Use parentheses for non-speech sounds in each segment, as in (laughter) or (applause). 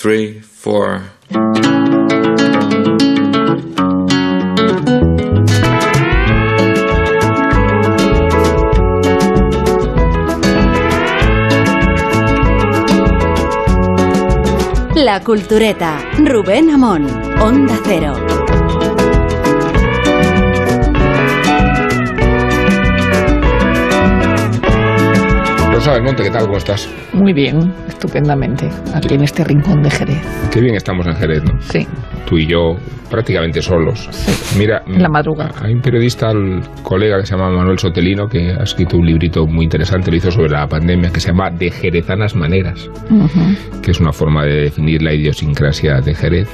three, four. La Cultureta, Rubén Amón, Onda Cero. Rosa del Monte, ¿qué tal? ¿Cómo estás? Muy bien, estupendamente, aquí en este rincón de Jerez. Qué bien estamos en Jerez, ¿no? Sí, Tú y yo prácticamente solos. Mira, en la madrugada. hay un periodista, el colega que se llama Manuel Sotelino, que ha escrito un librito muy interesante, lo hizo sobre la pandemia, que se llama De Jerezanas Maneras, que es una forma de definir la idiosincrasia de Jerez.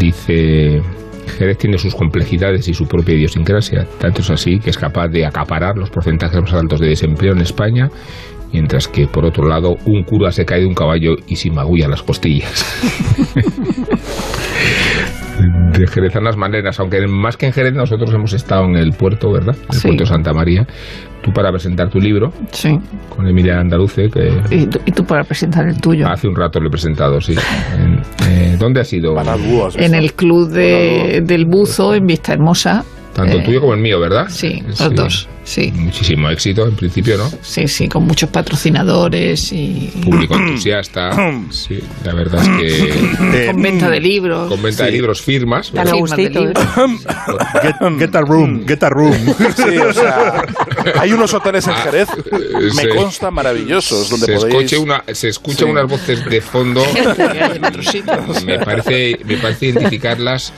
Dice, Jerez tiene sus complejidades y su propia idiosincrasia, tanto es así que es capaz de acaparar los porcentajes más altos de desempleo en España, mientras que, por otro lado, un cura se cae de un caballo y se magulla las costillas. (laughs) de Jerezanas maneras, aunque más que en Jerez nosotros hemos estado en el puerto, ¿verdad? El Sí. puerto de Santa María. Tú para presentar tu libro sí. con Emilia Andaluce, que Y tú, y tú para presentar el tuyo. hace un rato lo he presentado, sí. En- eh, ¿Dónde ha sido? Panadúo, has En el club de, del buzo en Vista Hermosa. Tanto el Eh, tuyo como el mío, ¿verdad? Sí, los dos. Sí, Muchísimo éxito, en principio, ¿no? sí, sí, con muchos patrocinadores y Público entusiasta. (coughs) Sí, la verdad es que (coughs) con venta de libros. con venta de libros firmas. Tan a firmas de gustito, ¿eh? libros. get, get a room, get a room. (laughs) Sí, o sea, (laughs) hay unos hoteles en Ah, Jerez, eh, me sí. consta, maravillosos, donde se, podéis... escuche una, se escuchan Sí. unas voces de fondo. (laughs) Me parece, me parece identificarlas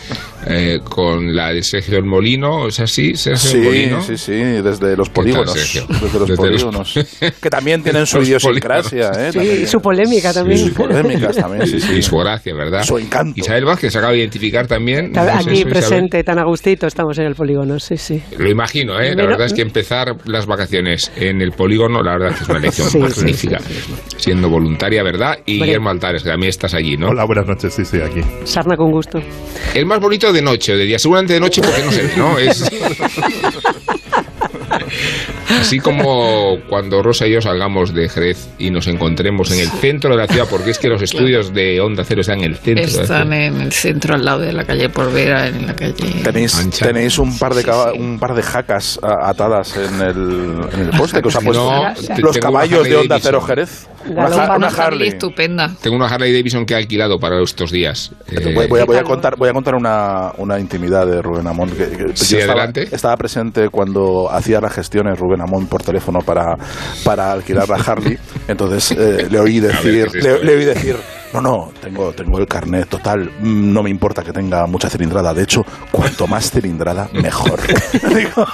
eh, con la de Sergio el Molino. ¿Es así, Sergio el Sí, Molino? sí, sí, desde los ¿Qué tal, polígonos. Desde los Desde los- polígonos. (laughs) Que también tienen su idiosincrasia, ¿eh? Sí, También. y su polémica también. Y polémicas también, sí, sí. Y su gracia, ¿verdad? Su encanto. Isabel Vázquez se acaba de identificar también. No sé Aquí eso, Isabel. presente, tan a gustito, estamos en el polígono, sí, sí. Lo imagino, ¿eh? La Pero- verdad es que empezar las vacaciones en el polígono, la verdad que es una (laughs) elección Sí, sí, magnífica. Siendo voluntaria, ¿verdad? Y. Guillermo Altares, que también estás allí, ¿no? Hola, buenas noches, sí, estoy aquí. Sarna con gusto. El más bonito de noche de día. Seguramente de noche porque no se ve, ¿no? Es... (laughs) Así como cuando Rosa y yo salgamos de Jerez y nos encontremos en el centro de la ciudad, porque es que los (laughs) estudios de Onda Cero están en el centro. de la Están en el centro, al lado de la calle Porvera, en la calle... Tenéis, tenéis un par de Sí, caba- sí. un par de jacas a- atadas en el, en el poste que os ha puesto No, los caballos de Onda. Cero Jerez. Una, ja- una Harley estupenda. Tengo una Harley Davidson que he alquilado para estos días. Eh, Voy, voy a, voy a contar, voy a contar una, una intimidad de Rubén Amón. Que, que Sí, yo estaba, adelante. estaba presente cuando hacía las gestiones Rubén Amón por teléfono para, para alquilar la Harley. Entonces eh, le oí decir, ¿qué es esto, le, le oí decir, no, no, tengo, tengo el carnet total. mm, No me importa que tenga mucha cilindrada. De hecho, cuanto más cilindrada, mejor. (laughs) Digo,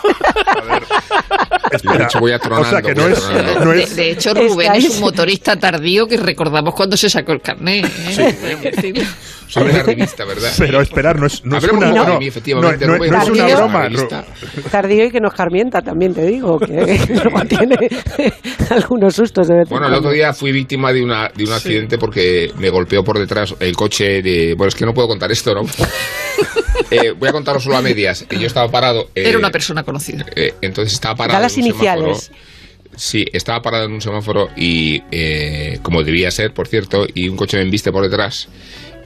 de hecho, voy a tronando, o sea, que no es, atronando. no De, es- de hecho, Rubén es un motorista tardío que recordamos cuando se sacó el carnet. ¿eh? Soy una revista, ¿verdad? Pero esperar, no es, no es una, no, mí, efectivamente, no- no- Rubén. no es una broma. Tardío y que nos carmienta, también te digo, que (laughs) luego tiene (laughs) algunos sustos de Bueno, el otro día fui víctima de, una, de un accidente porque me golpeó por detrás el coche de... Bueno, es que no puedo contar esto, ¿no? (laughs) Eh, voy a contarlo solo a medias. Yo estaba parado... eh, Era una persona conocida. eh, entonces estaba parado Da las en un iniciales. semáforo. Sí, estaba parado en un semáforo y, eh, como debía ser, por cierto, y un coche me embiste por detrás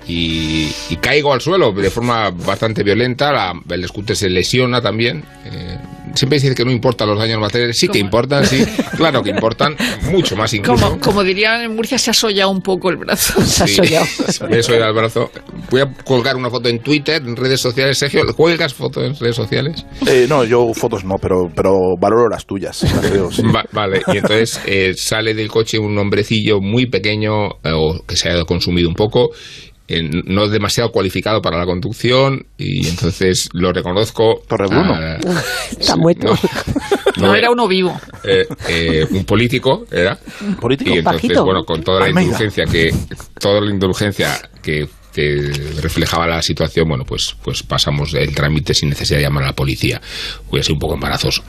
y, y caigo al suelo de forma bastante violenta. La- el scooter se lesiona también. eh, siempre dice que no importan los daños materiales. Sí que ¿Cómo? importan, sí. (laughs) Claro que importan, mucho más incluso. Como, como dirían en Murcia, se ha sollado un poco el brazo. (laughs) Se ha Sí, sollado. me he sollado el brazo. Voy a colgar una foto en Twitter, en redes sociales. Sergio, ¿cuelgas fotos en redes sociales? eh, no, yo fotos no, pero, pero valoro las tuyas. las veo, sí. (laughs) Va- vale, y entonces eh, sale del coche un hombrecillo muy pequeño eh, o que se ha consumido un poco, eh, no demasiado cualificado para la conducción y entonces lo reconozco. Torrebruno. ah, Está muerto. No, era uno vivo. eh, eh, un político era Político. y entonces bueno con toda la Almeida. indulgencia que toda la indulgencia que que reflejaba la situación, bueno, pues, pues pasamos el trámite sin necesidad de llamar a la policía. Hubiera sido un poco embarazoso.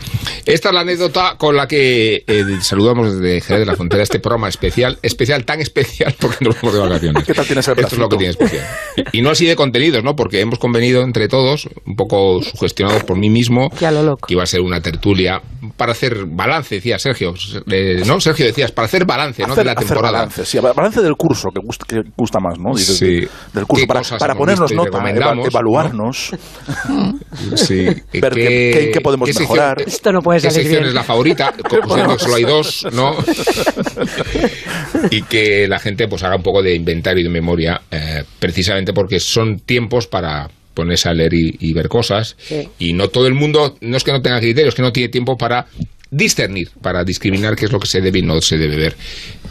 Esta es la anécdota con la que eh, saludamos desde Jerez de la Frontera este programa especial, especial, tan especial (laughs) porque nos vamos de vacaciones. ¿Qué tal tienes el Esto es lo que tiene especial. Y no así de contenidos, ¿no? Porque hemos convenido entre todos, un poco sugestionados por mí mismo, Ya lo loco. que iba a ser una tertulia para hacer balance, decía Sergio. Eh, ¿No? Sergio decías, para hacer balance, ¿no? Hacer- De la hacer temporada. balance, sí, balance del curso, que gusta, que gusta más, ¿no? Dices, Sí. Del curso, ¿Qué para, para ponernos nota, evaluarnos. (laughs) Sí. (laughs) Ver qué- qué- qué podemos sección- mejorar. Esto no puede ¿Qué salir sección bien. es la favorita? (laughs) Considerando que solo hay dos, ¿no? y que la gente pues haga un poco de inventario y de memoria, eh, precisamente porque son tiempos para ponerse a leer y, y ver cosas. Sí. Y no todo el mundo, no es que no tenga criterios, es que no tiene tiempo para discernir, para discriminar qué es lo que se debe y no se debe ver.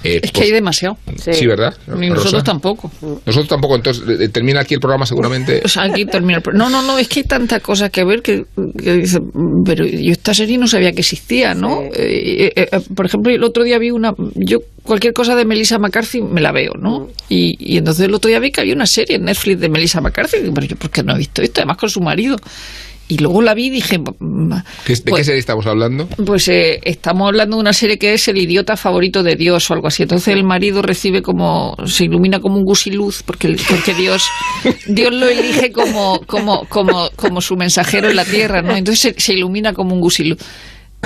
Eh, Es que pues- hay demasiado. Sí, Sí. ¿verdad? Ni nosotros Rosa? tampoco. Nosotros tampoco, entonces eh, termina aquí el programa seguramente. (laughs) O sea, aquí termina el pro- No, no, no, es que hay tanta cosa que ver que, que dice, pero yo esta serie no sabía que existía, ¿no? Sí. Eh, eh, eh, por ejemplo, el otro día vi una. Yo cualquier cosa de Melissa McCarthy me la veo, ¿no? Mm. Y, y entonces el otro día vi que había una serie en Netflix de Melissa McCarthy, pero yo, ¿por qué no he visto esto? Además con su marido. Y luego la vi y dije. mm, ¿Qué- ¿De qué pues- serie estamos hablando? pues eh, estamos hablando de una serie que es El idiota favorito de Dios o algo así. Entonces el marido recibe como, se ilumina como un gusiluz porque, porque Dios, (laughs) Dios lo elige como, como, como, como su mensajero en la tierra, ¿no? Entonces se, se ilumina como un gusiluz.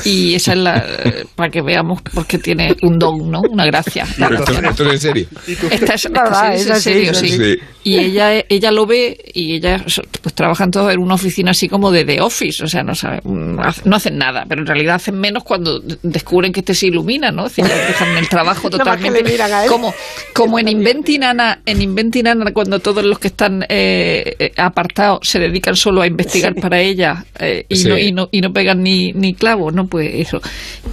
Y esa es la, para que veamos porque tiene un don, ¿no? Una gracia. Pero esto, esto es en serie. Esta es, (laughs) Verdad, en serio, sí. Y ella, ella lo ve y ella pues trabajan todos en una oficina así como de The Office, o sea, no sabe, no hacen nada, pero en realidad hacen menos cuando de- descubren que este se ilumina, ¿no? Es decir, (laughs) dejan el trabajo totalmente como como en Inventing Anna, en Inventing Anna cuando todos los que están eh, eh, apartados se dedican solo a investigar para ella eh, y, Sí. no, y no y no pegan ni ni clavo, ¿no? Pues eso.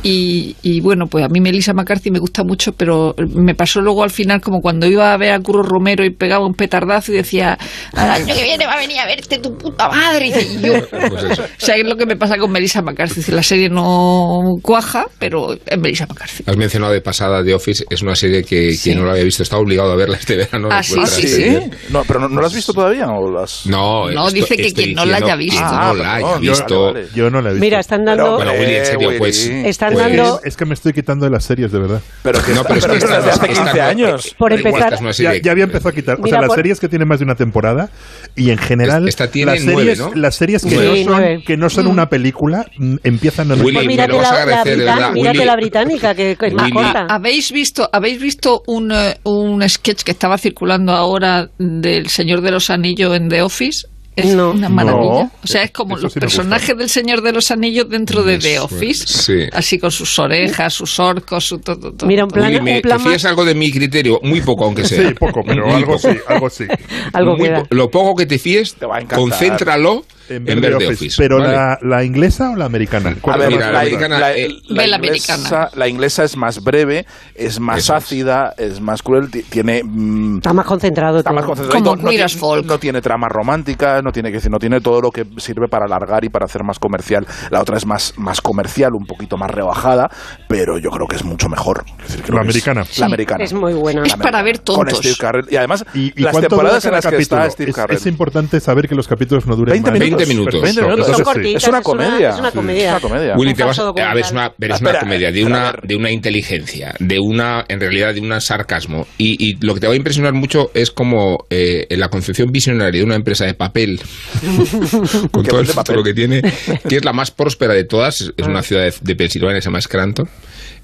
Y, y bueno, pues a mí Melissa McCarthy me gusta mucho, pero me pasó luego al final como cuando iba a ver a Curro Romero y pegaba un petardazo y decía, al año que viene va a venir a verte tu puta madre. Y, yo, Pues eso. o sea, es lo que me pasa con Melissa McCarthy. La serie no cuaja, pero es Melissa McCarthy. Has mencionado de pasada The Office, es una serie que Sí. quien no la había visto está obligado a verla este verano. Ah, sí, la sí, serie. No, pero no, ¿no lo has visto todavía o las No, No, esto- dice que quien no la haya visto. Ah, no la haya perdón, visto. Yo no la he visto. Mira, están Pero, dando. Bueno, Willy, en serio, pues- Están pues- dando. Es que me estoy quitando de las series, de verdad. Pero que No, pero es que hace esta 15 no- años. Por empezar- Ya, ya había empezado a quitar. O Mira, sea, las por- series que tienen más de una temporada y en general Esta tiene las nueve, series, ¿no? las series que. Sí, no son, nueve. que no son una película mm, empiezan a Willy, Pues mírate la, la, britan- mírate la británica, que, es más corta. ¿Habéis visto, ¿habéis visto un, eh, un sketch que estaba circulando ahora del Señor de los Anillos en The Office? Es No. una maravilla. No. O sea, es como Eso los sí personajes del Señor de los Anillos dentro de The Office. sí. Así con sus orejas, sus orcos, su todo. todo. Mira, un plan, ¿me un plan te algo de mi criterio? Muy poco, aunque sea. (laughs) Sí, poco, pero algo sí, algo sí. Algo po- Lo poco que te fíes, Te va a encantar. concéntralo en, En ver The The Office. Office. Pero ¿vale? la, la inglesa o la americana? A ¿Cuál ver, es mira, más la americana, la- eh, la inglesa, americana. la inglesa es más breve, es más Eso es. ácida, es más cruel, ti- tiene mm, Está más concentrado. está todo. más concentrado. Como no, tiene, Folk. no tiene tramas románticas, no tiene que decir, no tiene todo lo que sirve para alargar y para hacer más comercial. La otra es más, más comercial, un poquito más rebajada, pero yo creo que es mucho mejor. Es decir, creo La que es- americana. la americana. Es muy buena. Es para ver americana. Con tontos. Steve Carell. Y además, ¿Y, y las temporadas en las que está? Steve es, Carell. es importante saber que los capítulos no duren 20 más. minutos. 20 minutos. 20 minutos. Son Entonces, sí. cortitas. Es una Es comedia. una Sí, comedia. es una comedia. Willy, te vas, a ver, es una, es una comedia de una, de una inteligencia, de una, en realidad, de un sarcasmo. Y, y lo que te va a impresionar mucho es como eh, la concepción visionaria de una empresa de papel, (laughs) con Que todo el futuro que tiene, que es la más próspera de todas, es una ciudad de, de Pensilvania, se llama Scranton.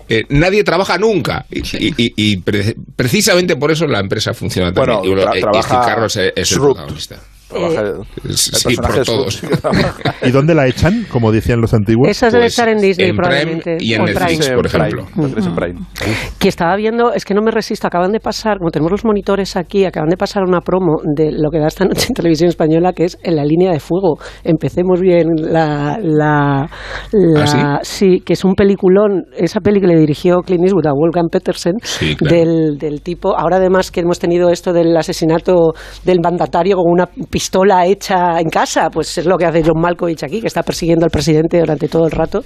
Eh, nadie trabaja nunca y, y- y- y pre- precisamente por eso la empresa funciona tan Bueno, bien. Y, tra- y trabaja Carros es, es el protagonista. Trabaja- Eh, Sí, por todos. ¿Y dónde la echan, como decían los antiguos? Esa debe Pues, estar en Disney, en Prime probablemente. y en o Netflix. Prime. por Prime, ejemplo. Prime. Que estaba viendo, es que no me resisto, acaban de pasar, como tenemos los monitores aquí, acaban de pasar una promo de lo que da esta noche en televisión española, que es En la línea de fuego. Empecemos bien la... la, la- ¿Ah, sí? que es un peliculón, esa peli que le dirigió Clint Eastwood a Wolfgang Petersen, Sí, claro. del, del tipo, ahora además que hemos tenido esto del asesinato del mandatario con una pistola hecha en casa, pues es lo que hace John Malkovich aquí, que está persiguiendo al presidente durante todo el rato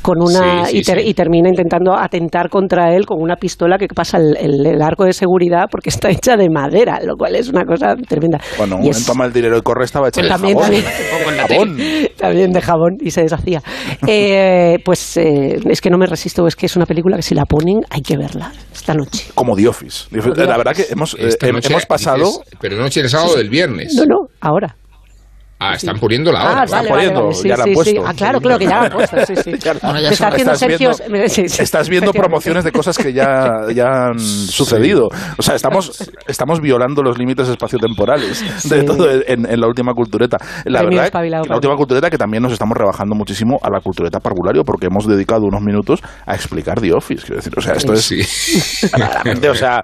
con una Sí, sí, y, ter- sí. y termina intentando atentar contra él con una pistola que pasa el, el- el arco de seguridad porque está hecha de madera, lo cual es una cosa tremenda. Bueno, un Y momento toma el dinero y corre estaba hecho Pues de también, jabón. también. (laughs) Jabón. (laughs) también de jabón y se deshacía. (laughs) Eh, pues eh, es que no me resisto, es que es una película que si la ponen hay que verla esta noche. Como The Office. La verdad que hemos, eh, hemos pasado... dices, pero noche del sábado del viernes. No, no, ahora. Ah, están poniendo la hora. Ah, están vale, vale, poniendo, vale, sí, ya la han sí, sí. puesto. Ah, claro, claro que ya la han puesto, sí, sí. (laughs) Ya- Bueno, ya Me está son- haciendo estás Sergio... viendo, sí, sí, (laughs) estás viendo promociones de cosas que ya, ya han sucedido. O sea, estamos, estamos violando los límites espaciotemporales de Sí. todo en, en la última cultureta. La Premio verdad, que la última cultureta que también nos estamos rebajando muchísimo a la cultureta parvulario porque hemos dedicado unos minutos a explicar The Office. Quiero decir, o sea, esto es Sí. verdaderamente, (laughs) o sea,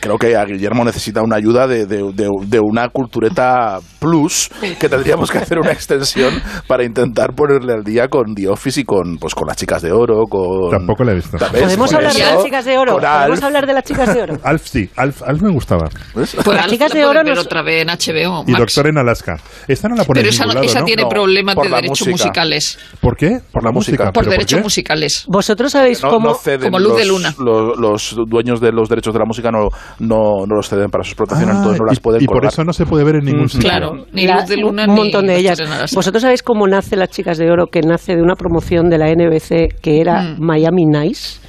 creo que a Guillermo necesita una ayuda de, de- de- de una cultureta plus que tendríamos que hacer una extensión para intentar ponerle al día con The Office y con pues con las chicas de oro, con Tampoco la he visto. ¿Podemos hablar de las chicas de oro? ¿Podemos hablar de las chicas de oro? Alf sí, Alf, Alf me gustaba. ¿ves? Pues Las chicas de oro puedes ver nos- otra vez en HBO. Y Max. Doctor en Alaska. Esta no la pone Pero esa, lado, esa ¿no? tiene No, problemas por de derechos música. musicales. ¿Por qué? Por la música. Por ¿Pero derechos musicales. ¿Vosotros sabéis No, cómo...? no ceden como Luz los, de Luna. Los, los dueños de los derechos de la música no, no, no los ceden para su explotación, Ah, entonces no las y, pueden y por colgar. eso no se puede ver en ningún Mm, sitio. Claro, ni La- Luz de Luna un ni montón de ellas. ¿Vosotros sabéis cómo nace Las Chicas de Oro? Que nace de una promoción de la NBC que era Mm. Miami Nice.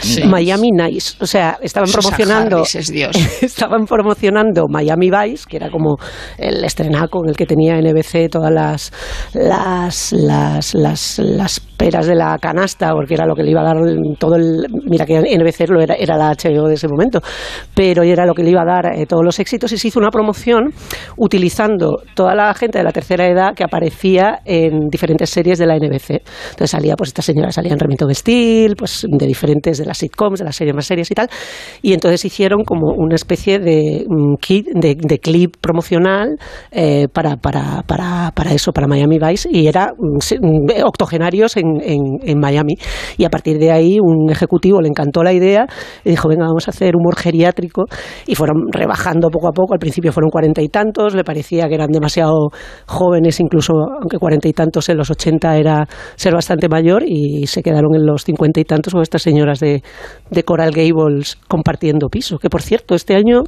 Sí. Miami Nice. O sea, estaban Susan promocionando. Harris es Dios. (laughs) estaban promocionando Miami Vice, que era como el estrenaco en el que tenía NBC todas las las, las, las, las peras de la canasta, porque era lo que le iba a dar todo el. Mira que NBC lo era, era la HBO de ese momento, pero era lo que le iba a dar eh, todos los éxitos y se hizo una promoción utilizando toda la gente de la tercera edad que aparecía en diferentes series de la NBC. Entonces salía, pues esta señora salía en Remington Steel, pues de diferentes, de las sitcoms, de las series más serias y tal. Y entonces hicieron como una especie de mm, kit, de, de clip promocional eh, para, para, para, para eso, para Miami Vice, y era mm, mm, octogenarios en, en, en Miami. Y a partir de ahí un ejecutivo le encantó la idea y dijo, venga, vamos a hacer humor geriátrico. Y fueron rebajando poco a poco. Al principio fueron cuarenta y tantos, le parecía que eran demasiado jóvenes, incluso aunque cuarenta y tantos en los ochenta era ser bastante mayor, y se quedaron en los cincuenta y tantos con estas señoras de, de Coral Gables compartiendo piso. Que por cierto, este año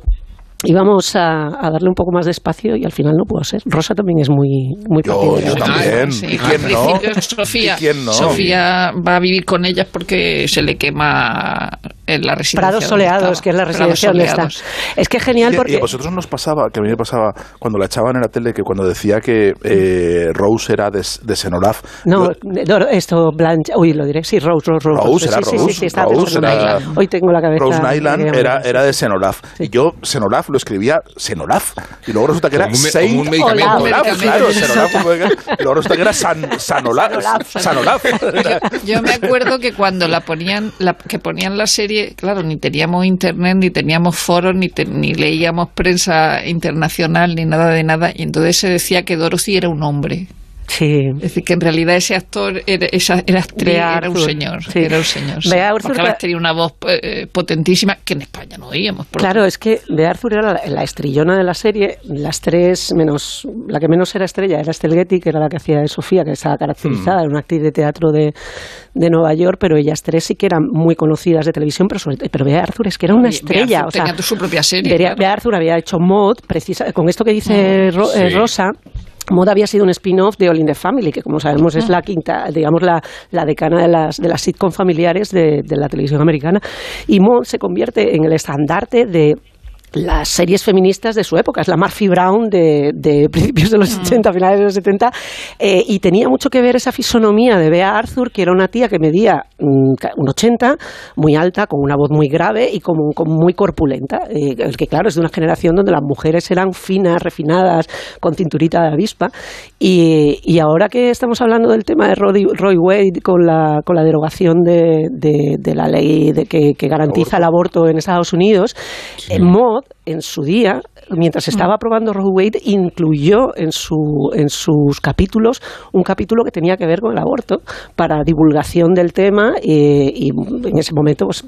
íbamos a, a darle un poco más de espacio y al final no pudo ser. Rosa también es muy, muy Yo- yo también. Sí, ¿Y quién al no? Sofía, ¿Y quién no? Sofía va a vivir con ellas porque se le quema en la residencia. Prados Soleados, estaba. que es la residencia donde está. Es que es genial Y- Y porque... a vosotros nos pasaba, que a mí me pasaba cuando la echaban en la tele, que cuando decía que eh, Rose era de, de Senolaf. No, yo- Dor- esto, Blanche, uy, lo diré, sí, Rose, Rose, Rose. Rose, era sí, sí, Rose, sí, sí, estaba Rose era-. Hoy tengo la cabeza... Rose Nyland era, sí. era de Senolaf. Y yo, Senolaf, lo escribía Senolaf. Y luego resulta que era Como un me- Saint un medicamento. Olaf, claro, Senolaf. luego resulta que era San, Sanolaf. Sanolaf. Yo me acuerdo que cuando la ponían, la, que ponían la serie, claro, ni teníamos internet, ni teníamos foros, ni, te- ni leíamos prensa internacional, ni nada de nada, y entonces se decía que Dorothy era un hombre. Sí. Es decir, que en realidad ese actor, era, esa, era Bea un señor. sí. Era un señor. sí. Bea Arthur Porque tenía una voz eh, potentísima que en España no oíamos. Claro, es que de Arthur era la, la estrellona de la serie, las tres menos, la que menos era estrella era Estelle Getty, que era la que hacía de Sofía, que estaba caracterizada, era una actriz de teatro de, de Nueva York, pero ellas tres sí que eran muy conocidas de televisión, pero, sobre, pero Bea Arthur es que era una Bea estrella. Arthur o sea, tenía su propia serie, Bea, claro. Bea Arthur había hecho Mod, precisa, con esto que dice Ro- eh. Rosa, Mod había sido un spin-off de All in the Family, que como sabemos es la quinta, digamos, la, decana de las, de las sitcom familiares de, de la televisión americana. Y Mod se convierte en el estandarte de las series feministas de su época, es la Murphy Brown de, de (laughs) principios de los 80, finales de los 70, eh, y tenía mucho que ver esa fisonomía de Bea Arthur, que era una tía que medía mm, un 80, muy alta, con una voz muy grave y como, como muy corpulenta, eh, el que claro es de una generación donde las mujeres eran finas, refinadas, con cinturita de avispa, y, y ahora que estamos hablando del tema de Roy, Roy Wade con la, con la derogación de, de- de la ley de que, que garantiza el aborto en Estados Unidos, eh, En su día, mientras estaba aprobando Roe Wade, incluyó en, su, en sus capítulos un capítulo que tenía que ver con el aborto para divulgación del tema eh, y en ese momento pues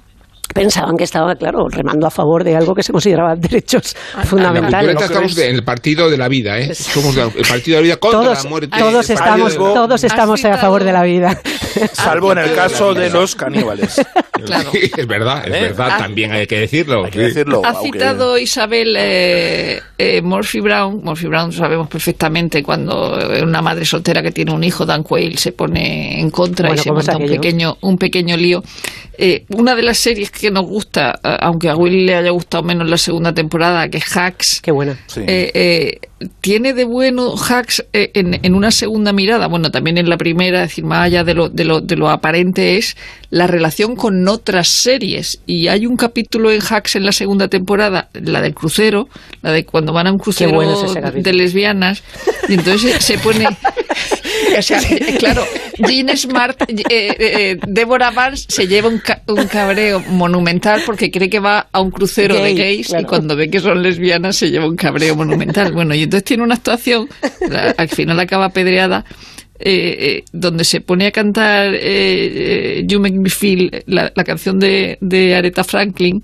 pensaban que estaba, claro, remando a favor de algo que se consideraba derechos la fundamentales. estamos en el partido de la vida, ¿eh? Somos el partido de la vida contra Todos, la muerte. todos estamos, de- todos estamos a favor de la vida. Salvo en el caso de los caníbales. (laughs) Claro. Sí, es verdad, es ¿Eh? verdad, Ah. también hay que decirlo. Hay que decirlo. Ha aunque- citado Isabel eh, eh, Murphy Brown. Murphy Brown sabemos perfectamente cuando una madre soltera que tiene un hijo, Dan Quayle, se pone en contra Bueno, y se ¿cómo es monta un pequeño, un pequeño lío. Eh, una de las series que nos gusta, eh, aunque a Will le haya gustado menos la segunda temporada, que Hacks, Qué buena. Sí. eh, eh, tiene de bueno Hacks eh, en, en una segunda mirada, bueno, también en la primera, es decir, más allá de lo, de lo, de lo aparente, es la relación con otras series. Y hay un capítulo en Hacks en la segunda temporada, la del crucero, la de cuando van a un crucero bueno es de lesbianas, y entonces se, pone. (laughs) O sea, (laughs) claro, Jean Smart, eh, eh, eh, Deborah Vance se lleva un, ca- un cabreo monumental porque cree que va a un crucero Gay, de gays claro. y cuando ve que son lesbianas se lleva un cabreo monumental. Bueno, y entonces tiene una actuación, la- al final acaba apedreada, eh, eh, donde se pone a cantar eh, eh, You Make Me Feel, la, la canción de, de Aretha Franklin,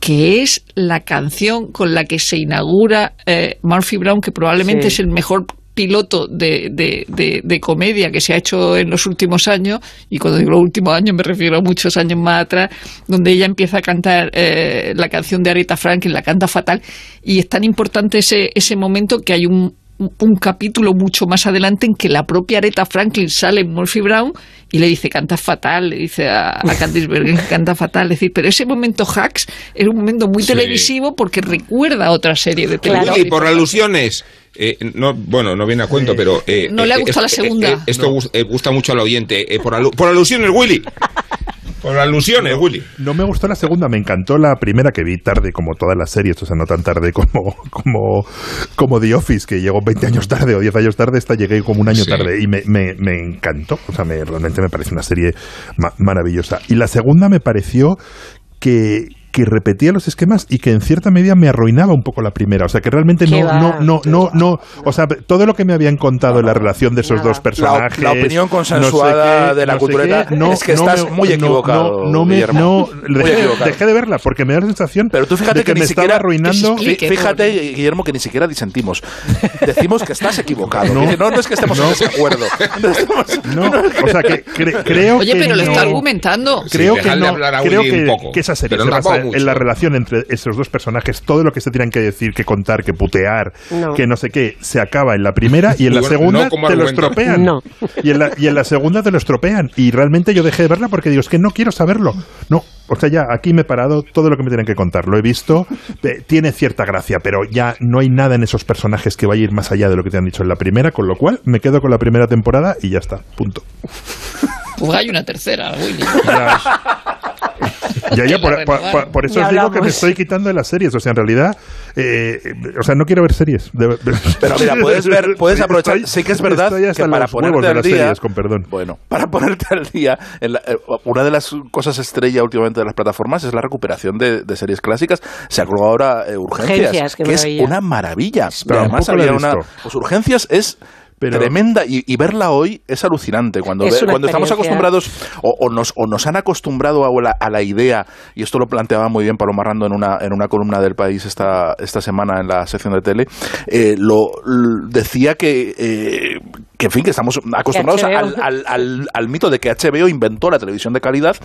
que es la canción con la que se inaugura eh, Murphy Brown, que probablemente Sí. es el mejor piloto de, de- de- de comedia que se ha hecho en los últimos años, y cuando digo los últimos años me refiero a muchos años más atrás, donde ella empieza a cantar eh, la canción de Aretha Franklin, la canta fatal, y es tan importante ese, ese momento que hay un, un capítulo mucho más adelante en que la propia Aretha Franklin sale en Murphy Brown y le dice canta fatal, le dice a, a Candice Bergen que canta fatal, es decir, pero ese momento hacks era un momento muy Sí. televisivo porque recuerda a otra serie de Claro. televisión. Willy, por alusiones. eh, no, bueno, no viene a cuento, pero. eh, No le ha eh, gustado la segunda. esto gus- gusta mucho al oyente. por, alu- por alusiones, Willy. Por alusiones, Willy. No me gustó la segunda, me encantó la primera que vi tarde, como todas las series, o sea, no tan tarde como, (laughs) como, como The Office, que llegó 20 años tarde o 10 años tarde, esta llegué como un año Sí. tarde y me, me, me encantó, o sea, me, realmente me parece una serie ma- maravillosa. Y la segunda me pareció que, que repetía los esquemas y que en cierta medida me arruinaba un poco la primera, o sea, que realmente ¿Qué no, va? no, no, ¿Qué no, no, o sea, todo lo que me habían contado en la relación de esos Nada. dos personajes, la opinión no sé consensuada qué, de la no cultureta qué, no, es que no estás me- muy equivocado. No, no me, no, (laughs) dejé, equivocado. dejé de verla porque me da la sensación Pero tú fíjate de que, que, me ni estaba siquiera arruinando. que explique. Fíjate, Guillermo, que ni siquiera disentimos. (laughs) Decimos que estás equivocado. No. No, no, no es que estemos en desacuerdo. (laughs) No estamos- No, o sea, que cre- creo Oye, que pero lo no- está argumentando. Creo Sí, que no, creo que, que esa serie se basa. En la relación entre esos dos personajes, todo lo que se tienen que decir, que contar, que putear, No. que no sé qué, se acaba en la primera y en la segunda no te lo estropean. No. Y en, la, y en la segunda te lo estropean. Y realmente yo dejé de verla porque digo, es que no quiero saberlo. No, o sea, ya aquí me he parado todo lo que me tienen que contar. Lo he visto, eh, tiene cierta gracia, pero ya no hay nada en esos personajes que vaya a ir más allá de lo que te han dicho en la primera, con lo cual me quedo con la primera temporada y ya está, punto. Pues hay una tercera, Willy. (laughs) Ya, ya, por, por- renovaron. por- por eso Ya os digo que me estoy quitando de las series. O sea, en realidad, eh, o sea, no quiero ver series. De- de- Pero mira, puedes ver, (laughs) puedes Estoy- aprovechar. Sí que es verdad estoy que para ponerte de al las día. series, con perdón. Bueno, (laughs) para ponerte al día, en la- eh, una de las cosas estrella últimamente de las plataformas es la recuperación de, de series clásicas. Se ha colgado ahora eh, Urgencias, Urgencias, que es una maravilla. Pero Además había una. Pues Urgencias es. Pero- Tremenda y, y verla hoy es alucinante cuando, Es ve- cuando estamos acostumbrados o, o nos, o nos han acostumbrado a la, a la idea y esto lo planteaba muy bien Paloma Rando en una, en una columna del país esta, esta semana en la sección de tele eh, lo, decía que, eh, que en fin que estamos acostumbrados al, al, al- al mito de que HBO inventó la televisión de calidad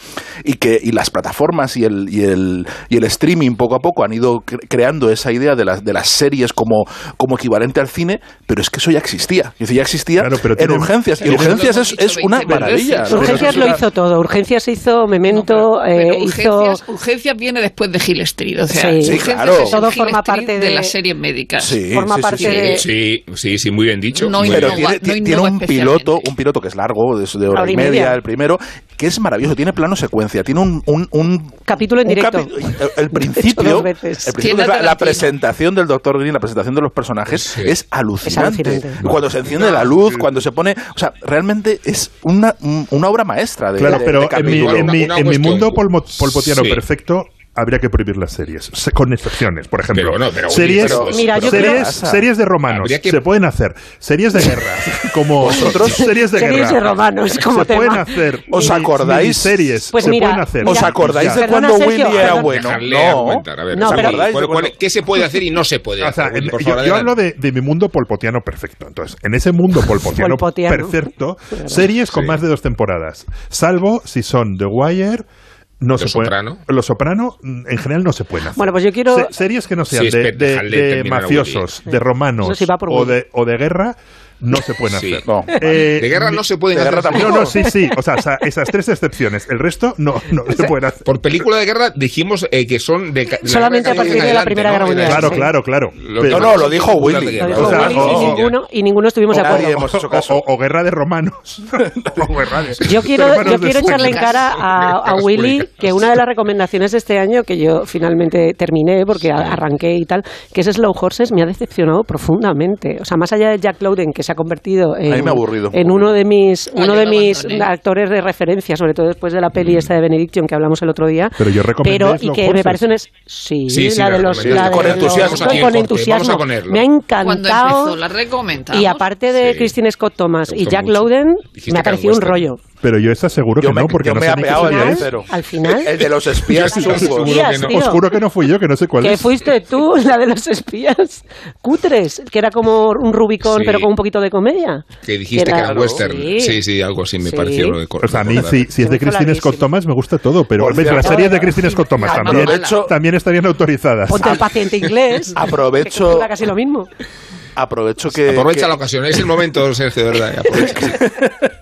y que y las plataformas y el, y el, y el streaming poco a poco han ido cre- creando esa idea de las, de las series como, como equivalente al cine, pero es que eso ya existía. Ya existía Claro, pero en urgencias. Y urgencias es, una 20 maravilla. Urgencias lo hizo todo. Urgencias hizo Memento, Pero eh, hizo... urgencias, urgencias viene después de Hill Street. O sea, Sí. Sí, Urgencias claro. es Todo forma Street parte de, de- las series médicas. Sí, forma sí, sí, parte sí. de- Sí, sí, sí, muy bien dicho. No pero innova, tiene, no tiene innova un piloto, un piloto que es largo, de, de hora, Hora y media, media. el primero, que es maravilloso, tiene plano secuencia, tiene un, un, un- Capítulo en un directo. (laughs) (laughs) capi- el, principio, el la, presentación del Dr. Green, la presentación de los personajes Sí. es alucinante. Es alucinante. Cuando se enciende la luz, cuando se pone, o sea, realmente es una, un- una obra maestra de, Claro, de- pero de en mi, en mi, Una en mi cuestión. mundo polmo- polpotiano Sí. perfecto, habría que prohibir las series, se- con excepciones, por ejemplo. Pero no, pero, series, pero- Mira, yo series, creo- series de romanos que- se pueden hacer, series de guerra, (laughs) como series de Series guerra de romanos, como se tema. pueden hacer, ¿Os acordáis? series Pues se mira, pueden hacer. ¿Os acordáis de cuando Sergio, Willy era perdona. bueno? No. argumentar, a ver, No, ¿os pero- acordáis de ¿Cuál- cuando- ¿Qué se puede hacer y no se puede O sea, hacer? Willy? Por yo, favor, yo adelante. hablo de, de mi mundo polpotiano perfecto. Entonces, en ese mundo (laughs) polpotiano, Polpotiano. perfecto, (laughs) series con Sí. más de dos temporadas. Salvo si son The Wire. No Los se puede, Soprano. Los Soprano, mm, en general, no se pueden hacer. Bueno, pues yo quiero- Se- series que no sean Sí, de, de- mafiosos, de romanos Eso sí va por o, Willy. de, o de guerra, no se pueden Sí. hacer. No. Eh, De guerra no se pueden de hacer. guerra No, tampoco. no, sí, sí. O sea, esa- esas tres excepciones. El resto no, no se pueden hacer. Por película de guerra dijimos eh, que son de Solamente a partir de la Primera ¿no? Guerra Mundial, Claro, sí. claro, claro. Pero- No, no, lo dijo Willy. Lo dijo O sea, Willy o- y, o- ninguno, y ninguno estuvimos de acuerdo. hemos hecho O, caso. o- o guerra de romanos. (laughs) o guerra de- Yo quiero, yo de quiero echarle en cara a, a Willy que una de las recomendaciones de este año, que yo finalmente terminé porque arranqué y tal, que es Slow Horses, me ha decepcionado profundamente. O sea, más allá de Jack Lowden, que se ha convertido en, aburrido. en uno de mis, uno de mis abandoné. actores de referencia, sobre todo después de la peli esta de Benediction que hablamos el otro día. Pero yo recomendé Pero, y que me parece un es- sí, Sí, sí, la la de los la de Con los- entusiasmo. con Vamos a entusiasmo. Vamos a me ha Cuando encantado empezó, la recomendamos. y aparte de Sí. Christine Scott Thomas y Jack Dijiste me ha que parecido un rollo Pero yo esa seguro que Yo me, no, porque yo no me sé he ni qué es. tercero. al final El de los espías. Que no. Os juro que no fui yo, que no sé cuál Que es. fuiste tú, (laughs) la de los espías cutres, que era como un Rubicon, Sí. pero con un poquito de comedia. Que dijiste que Era- era western. Sí. Sí, sí, algo así me Sí. pareció. lo de O sea, a mí, si, si es de Christine Scott. Thomas, me gusta todo, pero ves, las series de Christine Scott Thomas Ah, también, aprovecho- también estarían autorizadas. Ponte el paciente (laughs) inglés. Aprovecho- que casi lo mismo. Aprovecho que. Aprovecha que- la ocasión, es el momento, Sergio, de verdad. Aprovecha. (laughs)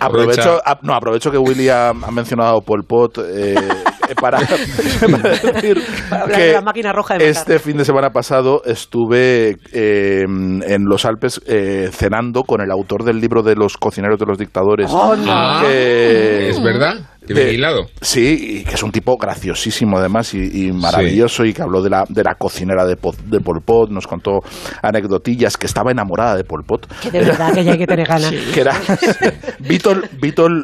Aprovecho, Aprovecha. a- no, aprovecho que Willy ha, ha mencionado a Pol Pot eh, eh, para, (laughs) para decir Para que la máquina roja de este fin de semana pasado estuve eh, en los Alpes eh, cenando con el autor del libro de los cocineros de los dictadores. Ah, que- ¿Es verdad? De-. Sí, y que es un tipo graciosísimo además y, y maravilloso y que habló de la, de la cocinera de, Po- de Pol Pot, nos contó anecdotillas, que estaba enamorada de Pol Pot. Que de verdad que ya hay que tener ganas. (laughs) que era (laughs)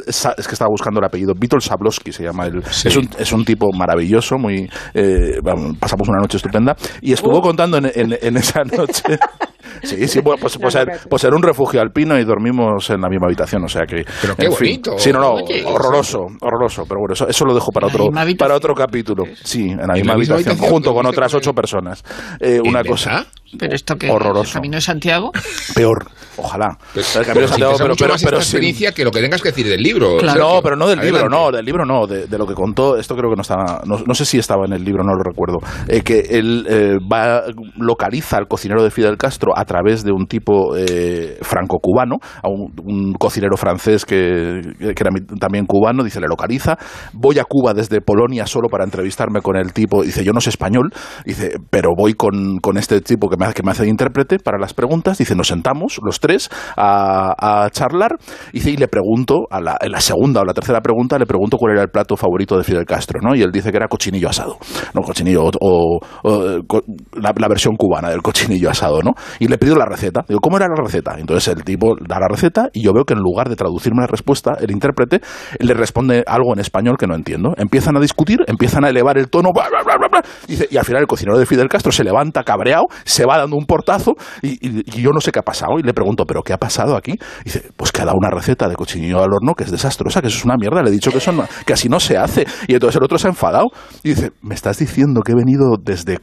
Sa- es que estaba buscando el apellido, Vítol Sablowski se llama él. Sí. Es, un, es un tipo maravilloso, muy eh, pasamos una noche estupenda y estuvo Uh. contando en, en- en esa noche. (laughs) Sí, sí, bueno, pues, pues, No, no, era, no. pues era un refugio alpino y dormimos en la misma habitación, o sea que... Pero qué en fin. bonito. Sí, no, no, Oye. horroroso, horroroso, pero bueno, eso, eso lo dejo para ¿En la otro, para otro capítulo. Sí, en la misma, misma habitación, habitación? junto con ¿Dormiste otras ocho personas. Eh, una ¿En cosa... Pero esto que Horroroso. Camino de Santiago. Peor, ojalá. Pero, El Camino de Santiago, pero, mucho pero, más pero esta sin- experiencia que lo que tengas que decir del libro. Claro. No, pero no del libro, Adelante. no, del libro no, de, de lo que contó, esto creo que no estaba, no, no sé si estaba en el libro, no lo recuerdo, eh, que él eh, va, localiza al cocinero de Fidel Castro a través de un tipo eh, franco-cubano, a un, cocinero francés que, era también cubano, dice, le localiza, voy a Cuba desde Polonia solo para entrevistarme con el tipo, dice, yo no sé español, dice, pero voy con, con este tipo que me, que me hace de intérprete para las preguntas, dice, nos sentamos los tres a, charlar, y le pregunto, a la, en la segunda o la tercera pregunta, le pregunto cuál era el plato favorito de Fidel Castro, ¿no? Y él dice que era cochinillo asado, no cochinillo, o, la versión cubana del cochinillo asado, ¿no? Y le pido la receta, digo, ¿cómo era la receta? Entonces el tipo da la receta y yo veo que en lugar de traducirme la respuesta, el intérprete le responde algo en español que no entiendo. Empiezan a discutir, empiezan a elevar el tono, bla, bla, bla, y al final el cocinero de Fidel Castro se levanta cabreado, se va dando un portazo y yo no sé qué ha pasado. Y le pregunto, ¿pero qué ha pasado aquí? Dice, pues que ha dado una receta de cochinillo al horno que es desastrosa, que eso es una mierda. Le he dicho que, eso no- que así no se hace. Y entonces el otro se ha enfadado y dice, ¿me estás diciendo que he venido desde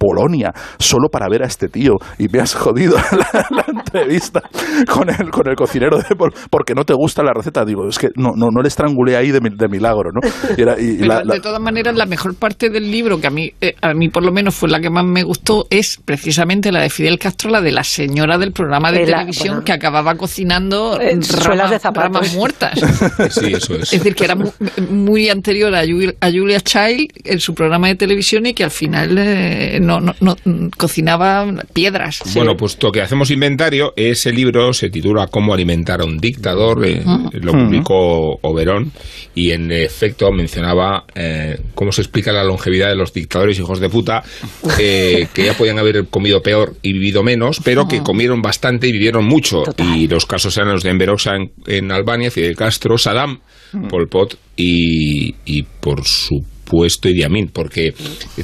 Polonia solo para ver a este tío y me has jodido (laughs) la, la entrevista con el, con el cocinero de Pol- porque no te gusta la receta. Digo, es que no, no, no le estrangulé ahí de, mi- de milagro, ¿no? Y era- y Pero la- la- de todas maneras, la mejor parte del libro, que a mí, eh, a mí por lo menos fue la que más me gustó, es precisamente la de Fidel Castro, la de la señora del programa de la- televisión bueno. que acababa cocinando Eh, ramas, de zapatos. ramas muertas. (laughs) Sí, eso es. Es decir, que era mu- muy, anterior a Julia Child en su programa de televisión y que al final eh, no, no, no, mm, cocinaba piedras. Bueno, pues lo que hacemos inventario, ese libro se titula Cómo alimentar a un dictador, eh, lo publicó Oberón y en efecto mencionaba eh, cómo se explica la longevidad de los dictadores hijos de puta, eh, que ya podían haber comido peor y vivido menos, pero que comieron bastante y vivieron mucho. Y los casos eran los de Enver Hoxha en, en Albania, Fidel Castro, Saddam, Pol Pot y, y por su supuesto Idi Amin, porque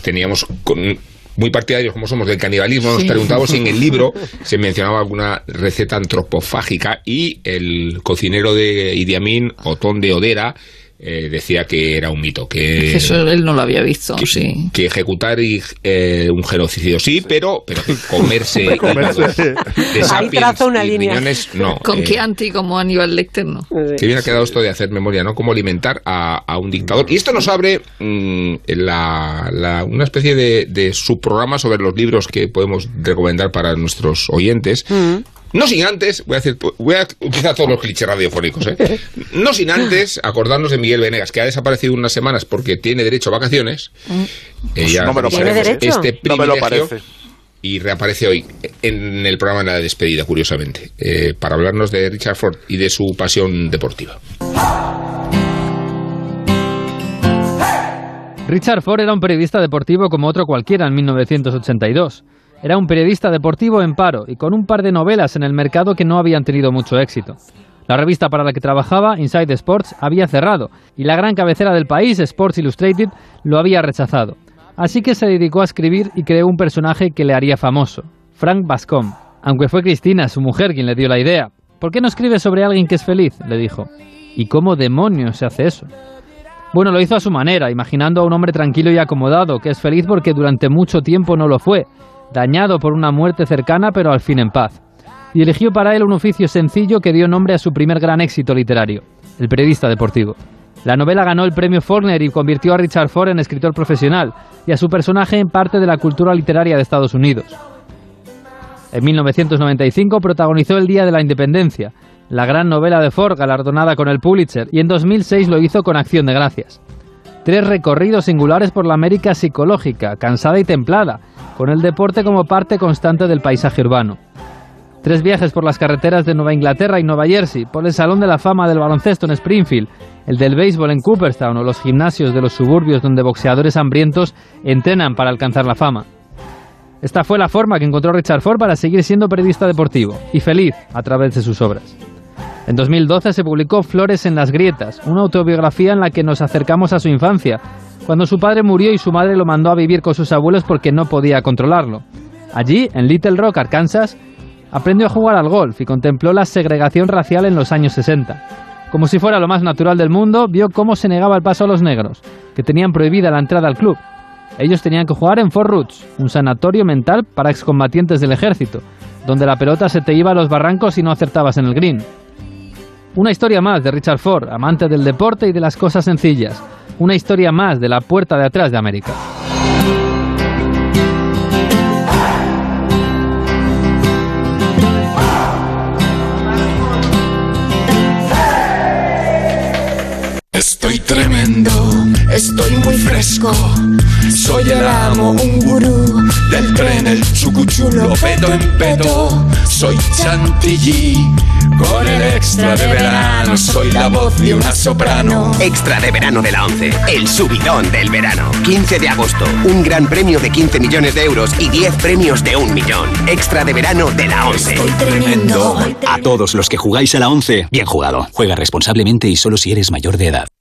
teníamos con, muy partidarios como somos del canibalismo, nos preguntábamos si en el libro (laughs) se mencionaba alguna receta antropofágica y el cocinero de Idi Amin, Otón de Odera, eh, decía que era un mito. Que, Eso él no lo había visto, que, sí. que ejecutar y, eh, un genocidio sí, pero, pero que comerse, (laughs) Comerse. de Ahí sapiens traza una y línea. riñones, no. Con eh, Chianti como Aníbal Lecter, ¿no? que bien ha quedado esto de hacer memoria, ¿no? Cómo alimentar a, a un dictador. Y esto nos abre mm, la- la- una especie de, de subprograma sobre los libros que podemos recomendar para nuestros oyentes. No sin antes, voy a, decir, voy a utilizar todos los clichés radiofónicos, ¿eh? (laughs) No sin antes acordarnos de Miguel Venegas, que ha desaparecido unas semanas porque tiene derecho a vacaciones. Eh, ya no me lo parece. Este No me lo privilegio parece. y reaparece hoy en el programa de la despedida, curiosamente, eh, para hablarnos de Richard Ford y de su pasión deportiva. Richard Ford era un periodista deportivo como otro cualquiera en 1982. Era un periodista deportivo en paro y con un par de novelas en el mercado que no habían tenido mucho éxito. La revista para la que trabajaba, Inside Sports, había cerrado y la gran cabecera del país, Sports Illustrated, lo había rechazado. Así que se dedicó a escribir y creó un personaje que le haría famoso, Frank Bascom. Aunque fue Cristina, su mujer, quien le dio la idea. ¿Por qué no escribes sobre alguien que es feliz? le dijo. ¿Y cómo demonios se hace eso? Bueno, lo hizo a su manera, imaginando a un hombre tranquilo y acomodado, que es feliz porque durante mucho tiempo no lo fue, dañado por una muerte cercana pero al fin en paz. Y eligió para él un oficio sencillo que dio nombre a su primer gran éxito literario, el periodista deportivo. La novela ganó el premio Faulkner y convirtió a Richard Ford en escritor profesional y a su personaje en parte de la cultura literaria de Estados Unidos. En 1995 protagonizó El Día de la Independencia, la gran novela de Ford galardonada con el Pulitzer, y en 2006 lo hizo con Acción de Gracias. Tres recorridos singulares por la América psicológica, cansada y templada, con el deporte como parte constante del paisaje urbano. Tres viajes por las carreteras de Nueva Inglaterra y Nueva Jersey, por el Salón de la Fama del baloncesto en Springfield, el del béisbol en Cooperstown o los gimnasios de los suburbios donde boxeadores hambrientos entrenan para alcanzar la fama. Esta fue la forma que encontró Richard Ford para seguir siendo periodista deportivo y feliz a través de sus obras. En 2012 se publicó Flores en las grietas, una autobiografía en la que nos acercamos a su infancia, cuando su padre murió y su madre lo mandó a vivir con sus abuelos porque no podía controlarlo. Allí, en Little Rock, Arkansas, aprendió a jugar al golf y contempló la segregación racial en los años 60. Como si fuera lo más natural del mundo, vio cómo se negaba el paso a los negros, que tenían prohibida la entrada al club. Ellos tenían que jugar en Fort Roots, un sanatorio mental para excombatientes del ejército, donde la pelota se te iba a los barrancos y no acertabas en el green. Una historia más de Richard Ford, amante del deporte y de las cosas sencillas. Una historia más de la puerta de atrás de América. Estoy tremendo, estoy muy fresco. Soy el amo, un gurú del tren, el chucuchulo, pedo en pedo. Soy chantilly, con el extra de verano. Soy la voz de una soprano. Extra de verano de la 11, el subidón del verano. 15 de agosto, un gran premio de 15 millones de euros y 10 premios de un millón. Extra de verano de la 11. Estoy tremendo. A todos los que jugáis a la 11, bien jugado. Juega responsablemente y solo si eres mayor de edad.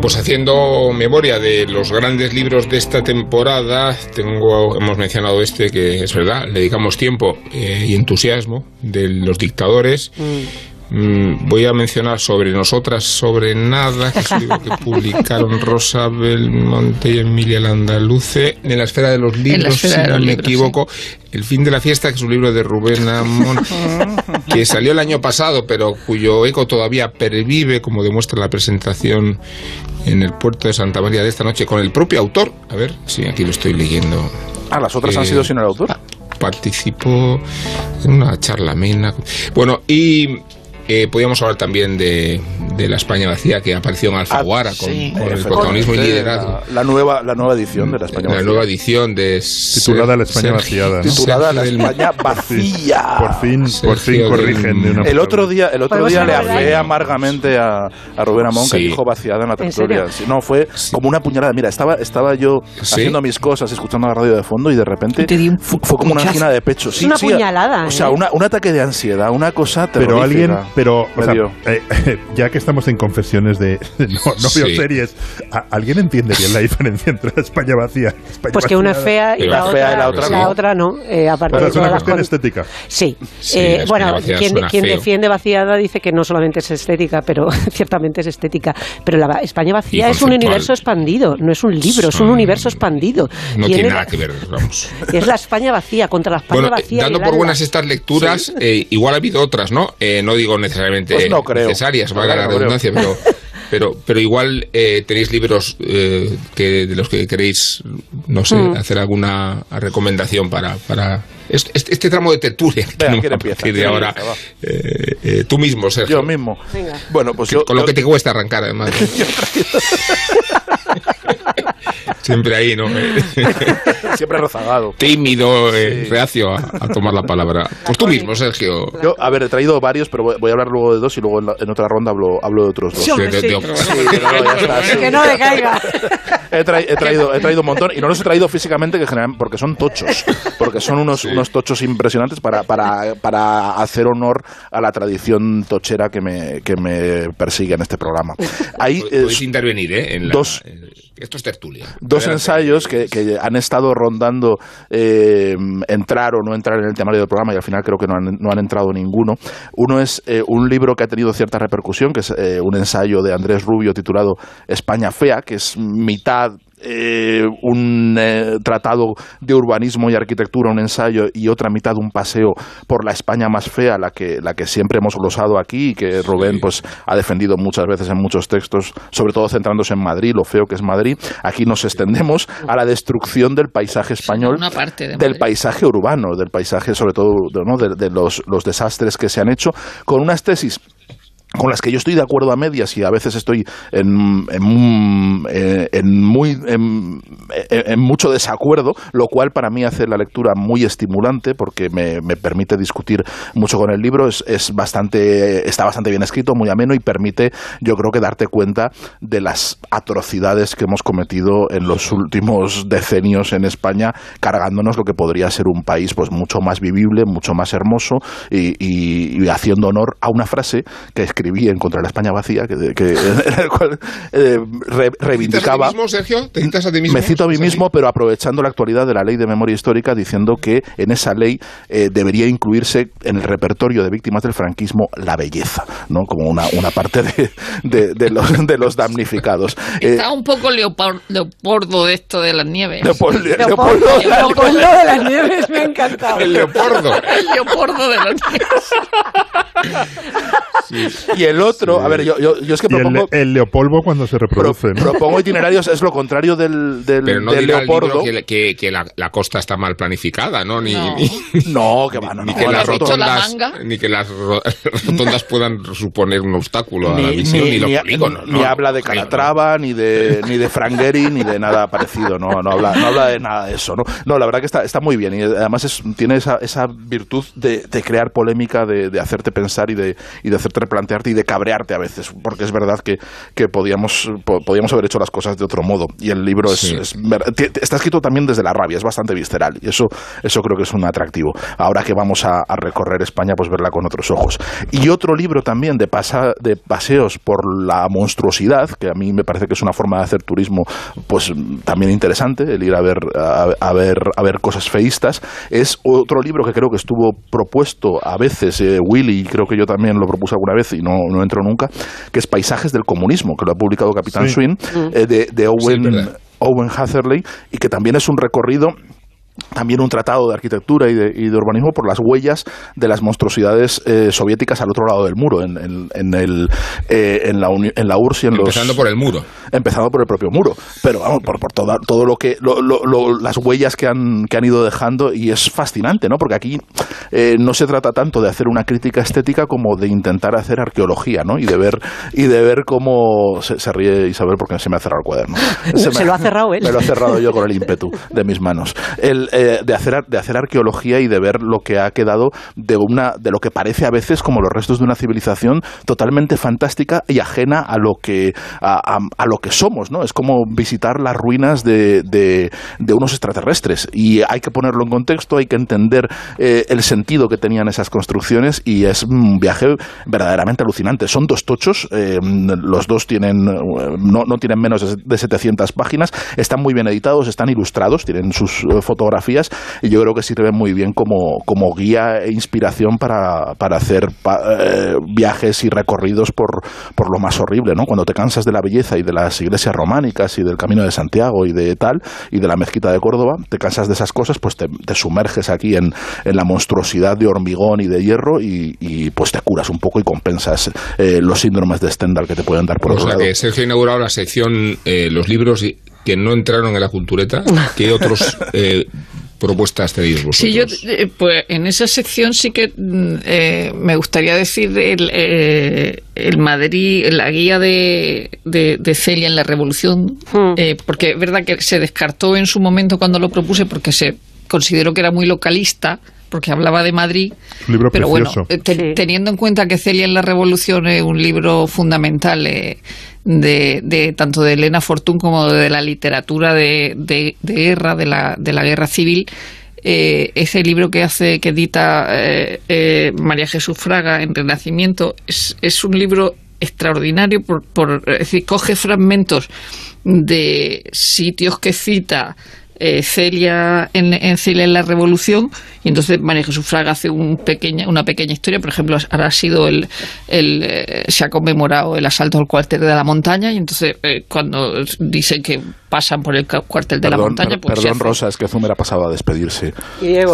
Pues haciendo memoria de los grandes libros de esta temporada, tengo, hemos mencionado este que es verdad, le dedicamos tiempo eh, y entusiasmo de los dictadores. Mm, voy a mencionar sobre nosotras, sobre nada, que es un libro que publicaron Rosa Belmonte y Emilia Landaluce en la esfera de los libros, si no me libros, equivoco. El fin de la fiesta, que es un libro de Rubén Amón, (laughs) que salió el año pasado, pero cuyo eco todavía pervive, como demuestra la presentación en el puerto de Santa María de esta noche con el propio autor. A ver, sí, aquí lo estoy leyendo. Ah, las otras han Eh, sido sin el autor. Participó en una charla amena. Bueno, y eh, podríamos hablar también de, de la España vacía que apareció en Alfaguara Ah, con, sí, con el protagonismo y liderazgo. La, la nueva, la nueva edición de la España La vacía. nueva edición de Titulada La España Sergio- vaciada, ¿no? Titulada La España vacía. Por fin, por fin corrigen de una El otro día, el otro ¿Podemos día le ello? amargamente a, a Rubén Amón que dijo vaciada en la ¿En tertulia. no, fue como una puñalada. Mira, estaba, estaba yo ¿Sí? haciendo mis cosas, escuchando la radio de fondo y de repente Y te di un fu- fue como una angina de pecho. Sí, una sí, puñalada, O sea, ¿eh? una- un ataque de ansiedad, una cosa Pero terrorífica. alguien, pero o sea, eh, (laughs) ya que estamos en confesiones de no, no veo Sí. series, ¿a- ¿alguien entiende bien la diferencia entre la España vacía y España Pues que una es fea y la, la otra, fea y la otra la no. otra no. eh, aparte O sea, de es una las cuestión con- estética. Sí, Sí, Eh, la bueno, quien, quien defiende vaciada dice que no solamente es estética, pero (laughs) ciertamente es estética. Pero la España vacía Y es un universo expandido, no es un libro, es un universo expandido. No tiene nada que ver, vamos. (laughs) Es la España vacía contra la España Bueno, eh, vacía. dando por buenas estas lecturas, eh, igual ha habido otras, ¿no? Eh, no digo necesariamente Pues no creo. necesarias, valga no la creo. redundancia, pero, (laughs) pero, pero igual eh, tenéis libros eh, que, de los que queréis, no sé, Mm. hacer alguna recomendación para, para este, este- tramo de tertulia que Venga, tenemos ¿quién a empieza? partir de ¿Quién ahora. empieza? Eh, eh, tú mismo, Sergio. Yo mismo. Venga. Bueno, pues Que- yo, con lo que te cuesta arrancar, además. (laughs) (laughs) Siempre ahí, ¿no? (laughs) siempre rezagado. Tímido, eh, Sí. reacio a, a tomar la palabra. Pues tú mismo, Sergio. Yo, a ver, he traído varios, pero voy, voy a hablar luego de dos y luego en, la- en otra ronda hablo, hablo de otros dos. Sí, hombre, De- de- sí. de- Sí, pero no, ya está, (laughs) (laughs) He, trai- he traído, he traído un montón y no los he traído físicamente que general, porque son tochos, porque son unos, unos tochos impresionantes para, para, para hacer honor a la tradición tochera que me, que me persigue en este programa. Hay eh, Podéis intervenir, ¿eh? En la- dos- eh, esto es tertulia. dos Adelante. ensayos que, que han estado rondando eh, entrar o no entrar en el temario del programa y al final creo que no han, no han entrado ninguno. Uno es un libro que ha tenido cierta repercusión, que es un ensayo de Andrés Rubio titulado España Fea, que es mitad eh, un eh, tratado de urbanismo y arquitectura, un ensayo, y otra mitad un paseo por la España más fea, la que, la que siempre hemos glosado aquí y que Rubén pues, ha defendido muchas veces en muchos textos, sobre todo centrándose en Madrid, lo feo que es Madrid. Aquí nos extendemos a la destrucción del paisaje español, Una parte de del paisaje urbano, del paisaje sobre todo de, ¿no? de, de los, los desastres que se han hecho, con unas tesis con las que yo estoy de acuerdo a medias y a veces estoy en, en, eh, muy en, mucho desacuerdo, lo cual para mí hace la lectura muy estimulante porque me, me permite discutir mucho con el libro, es, es bastante está bastante bien escrito, muy ameno y permite yo creo que darte cuenta de las atrocidades que hemos cometido en los últimos decenios en España, cargándonos lo que podría ser un país pues mucho más vivible, mucho más hermoso y, y- y haciendo honor a una frase que escribí en Contra la España Vacía, que, que- (laughs) en el cual eh, re- ¿Te citas a reivindicaba... ti mismo, Sergio? ¿Te citas a ti mismo? Me cito a mí mismo, pero aprovechando la actualidad de la ley de memoria histórica, diciendo que en esa ley eh, debería incluirse en el repertorio de víctimas del franquismo la belleza, ¿no? Como una, una parte de, de- de los, de los damnificados. (laughs) Eh, Está un poco leopar- leopardo de esto de las nieves. Leopoldo- Leopoldo, Leopoldo- Leopoldo de las Nieves me ha encantado. El leopardo. (laughs) El leopardo de las nieves. Y el otro, a ver, yo, yo, yo es que Y el, propongo... el leopolvo cuando se pro- reproduce, ¿no? propongo itinerarios, es lo contrario del, del, Pero no del dirá el libro Leopoldo. que, que- que la, la costa está mal planificada, ¿no? Ni, No. ni, (laughs) No, que va, no, ni no, que las la rotondas, manga? ni que las ro- (laughs) rotondas puedan suponer un obstáculo a la ni, visión, ni, ni- los ni- polígonos. ni ¿no? habla de. Calatrava, ni de, (laughs) ni de Frangueri, ni de nada parecido, no, no, habla, no habla de nada de eso, ¿no? No, la verdad que está, está muy bien y además es, tiene esa, esa virtud de, de crear polémica, de, de hacerte pensar y de, y de hacerte y de cabrearte a veces, porque es verdad que, que podíamos, po- podíamos haber hecho las cosas de otro modo y el libro es, Sí. está escrito también desde la rabia, es bastante visceral y eso, eso creo que es un atractivo. Ahora que vamos a, a recorrer España, pues verla con otros ojos. Y otro libro también de, pasa, de paseos por la monstruosidad, que a mí me parece que es una forma de hacer turismo pues también interesante, el ir a ver, a, a ver, a ver cosas feístas, es otro libro que creo que estuvo propuesto a veces, eh, Willy, creo que yo también lo propuse alguna vez y no, no entro nunca, que es Paisajes del Comunismo, que lo ha publicado Capitán Sí. Swing, eh, de, de. Owen Hatherley, y que también es un recorrido también un tratado de arquitectura y de, y de urbanismo por las huellas de las monstruosidades eh, soviéticas al otro lado del muro, en, en- en el, eh, en, la, uni- en la URSS y en los... Empezando por el muro. Empezando por el propio muro, pero vamos, por, por toda- todo lo que... lo- lo- lo- las huellas que han, que han ido dejando y es fascinante, ¿no? Porque aquí eh, no se trata tanto de hacer una crítica estética como de intentar hacer arqueología, ¿no? Y de ver, y de ver cómo... Se, se ríe Isabel porque se me ha cerrado el cuaderno. (laughs) Se me- lo ha cerrado él. Me lo he cerrado yo con el ímpetu de mis manos. El, eh, de, hacer, de hacer arqueología y de ver lo que ha quedado de, una, de lo que parece a veces como los restos de una civilización totalmente fantástica y ajena a lo que, a, lo que somos. ¿no? Es como visitar las ruinas de, de- unos extraterrestres. Y hay que ponerlo en contexto, hay que entender eh, el sentido que tenían esas construcciones y es un viaje verdaderamente alucinante. Son dos tochos, eh, los dos tienen, no, no tienen menos de- de 700 páginas, están muy bien editados, están ilustrados, tienen sus eh, fotografías y yo creo que sirven muy bien como, como guía e inspiración para, para hacer pa- eh, viajes y recorridos por, por lo más horrible, ¿no? Cuando te cansas de la belleza y de las iglesias románicas y del Camino de Santiago y de tal, y de la mezquita de Córdoba, te cansas de esas cosas, pues te, te sumerges aquí en, en la monstruosidad de hormigón y de hierro y, y, pues te curas un poco y compensas eh, los síndromes de Stendhal que te pueden dar por O otro sea lado. que Sergio ha inaugurado la sección eh, Los libros y- que no entraron en la cultureta. ¿Qué otros (laughs) eh, propuestas tenéis vosotros? Sí, yo, eh, pues en esa sección sí que mm, eh, me gustaría decir el, eh, el Madrid, la guía de, de, de Celia en la Revolución, eh, porque es verdad que se descartó en su momento cuando lo propuse porque se consideró que era muy localista porque hablaba de Madrid, Un libro pero bueno, precioso. eh, te- teniendo en cuenta que Celia en la Revolución es un libro fundamental eh, de, de tanto de Elena Fortún como de la literatura de, de- de guerra, de la, de la guerra civil, eh, ese libro que hace, que edita eh, eh, María Jesús Fraga en Renacimiento, es, es un libro extraordinario por, por es decir, coge fragmentos de sitios que cita eh, Celia en, en Celia en la Revolución y entonces María Jesús Fraga hace un pequeña, una pequeña historia por ejemplo ahora ha sido el, el eh, se ha conmemorado el asalto al cuartel de la montaña y entonces eh, cuando dicen que pasan por el cuartel de la montaña pues perdón hace- Rosa, es que Zumer ha pasado a despedirse.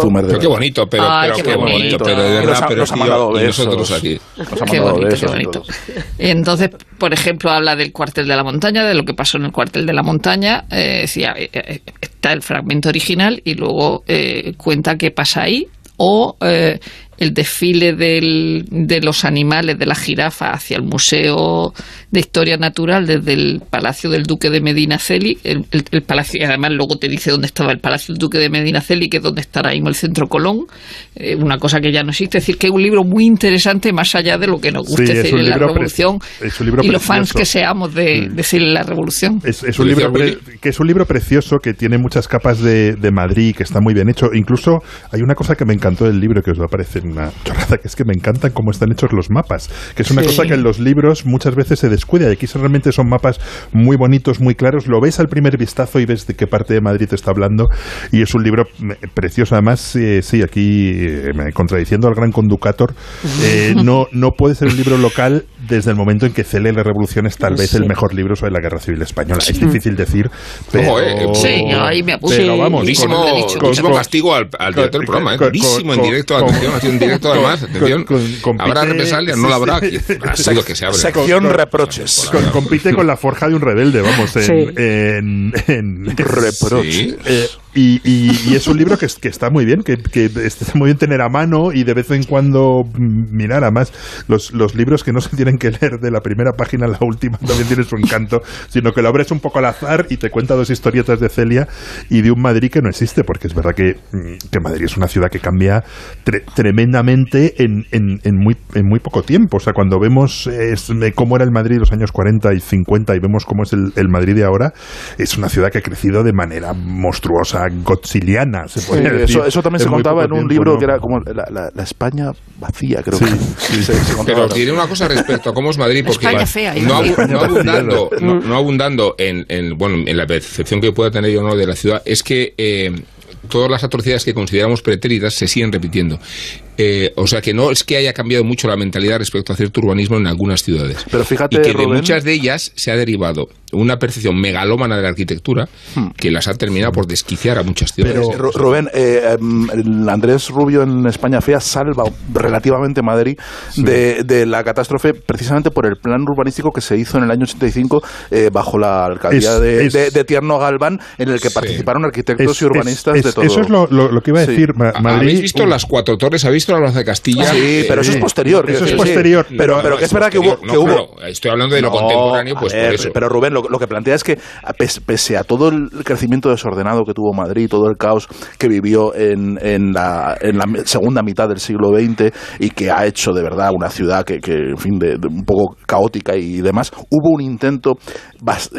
Zumer de Pero qué bonito, pero, Ay, pero qué qué bonito. bonito, pero de verdad, ha- pero nos ha tío, mandado y nosotros besos. aquí. Nos ha Qué mandado bonito, qué besos y bonito. todo. Entonces, por ejemplo, habla del cuartel de la montaña, de lo que pasó en el cuartel de la montaña. eh, decía, está el fragmento original y luego eh, cuenta qué pasa ahí. O eh, el desfile del- de los animales, de la jirafa, hacia el Museo de Historia Natural, desde el Palacio del Duque de Medina Celi. El, el- el palacio, y además luego te dice dónde estaba el Palacio del Duque de Medina Celi, que es donde está ahora mismo el Centro Colón. eh, una cosa que ya no existe. Es decir, que es un libro muy interesante, más allá de lo que nos guste decir en la Revolución es un libro y los fans que seamos de, de Celia en la Revolución. Es, es un libro que es un libro precioso que tiene muchas capas de, de Madrid que está muy bien hecho. Incluso hay una cosa que me encantó del libro que os va a parecer una chorrada, que es que me encantan cómo están hechos los mapas. Que es una Sí. cosa que en los libros muchas veces se descuida y aquí realmente son mapas muy bonitos, muy claros. Lo ves al primer vistazo y ves de qué parte de Madrid te está hablando y es un libro eh, precioso. Además, eh, sí, aquí eh, contradiciendo al gran conducator, eh, no, no puede ser un libro local desde el momento en que Celia y la Revolución es tal vez Sí. el mejor libro sobre la Guerra Civil Española. Es difícil decir, pero... Ojo, eh, Sí, yo ahí me apunto. pero vamos, Durísimo, con- con- durísimo con- castigo al, al director del programa, ¿eh? con- durísimo en directo, con- atención, ha sido en directo además, atención. con- con- Habrá represalias, no sí, la habrá. sí. aquí. Ha sido que se abre. Sección Con- reproches. con- compite con la forja de un rebelde, vamos, en... Sí. en- en- Reproches. Y, es un libro que, es- que está muy bien, que, que está muy bien tener a mano y de vez en cuando mirar. Además, los, los libros que no se tienen que leer de la primera página a la última también tienen su encanto, sino que lo abres un poco al azar y te cuenta dos historietas de Celia y de un Madrid que no existe, porque es verdad que, Madrid es una ciudad que cambia tre- tremendamente en, muy, poco tiempo. O sea, cuando vemos es- eh, cómo era el Madrid de los años 40 y 50 y vemos cómo es el, el Madrid de ahora, es una ciudad que ha crecido de manera monstruosa, godzilliana, se Sí, decir. eso, eso también se contaba en un tiempo, libro ¿no? que era como la, la- la España vacía, creo Sí, que. sí. se- se contaba. Pero diré una cosa respecto a cómo es Madrid, porque España fea, no, España no abundando, (laughs) no, no abundando en, en, bueno, en la percepción que pueda tener yo no de la ciudad, es que eh, todas las atrocidades que consideramos pretéritas se siguen repitiendo. Eh, o sea que no es que haya cambiado mucho la mentalidad respecto a cierto urbanismo en algunas ciudades. Pero fíjate, y que de Rubén- muchas de ellas se ha derivado una percepción megalómana de la arquitectura Hmm. que las ha terminado por desquiciar a muchas ciudades. Ru- Rubén, eh, em, el Andrés Rubio en España Fea salva relativamente Madrid de, de la catástrofe precisamente por el plan urbanístico que se hizo en el año 85 eh, bajo la alcaldía Es- de, es- de- de Tierno Galván, en el que participaron arquitectos Es- y urbanistas es- de todo. Eso es lo, lo- lo que iba a decir. Ma- Madrid, ¿Habéis visto las cuatro torres? ¿Habéis Plaza de Castilla? Sí, pero eso es posterior. Eso es posterior. Pero, pero que es verdad que hubo... No, que hubo claro, estoy hablando de lo No, contemporáneo, pues a ver, por eso. Pero Rubén, lo, lo que plantea es que pese a todo el crecimiento desordenado que tuvo Madrid, todo el caos que vivió en, en, la, en la segunda mitad del siglo XX y que ha hecho de verdad una ciudad que, que, en fin, de, de un poco caótica y demás, hubo un intento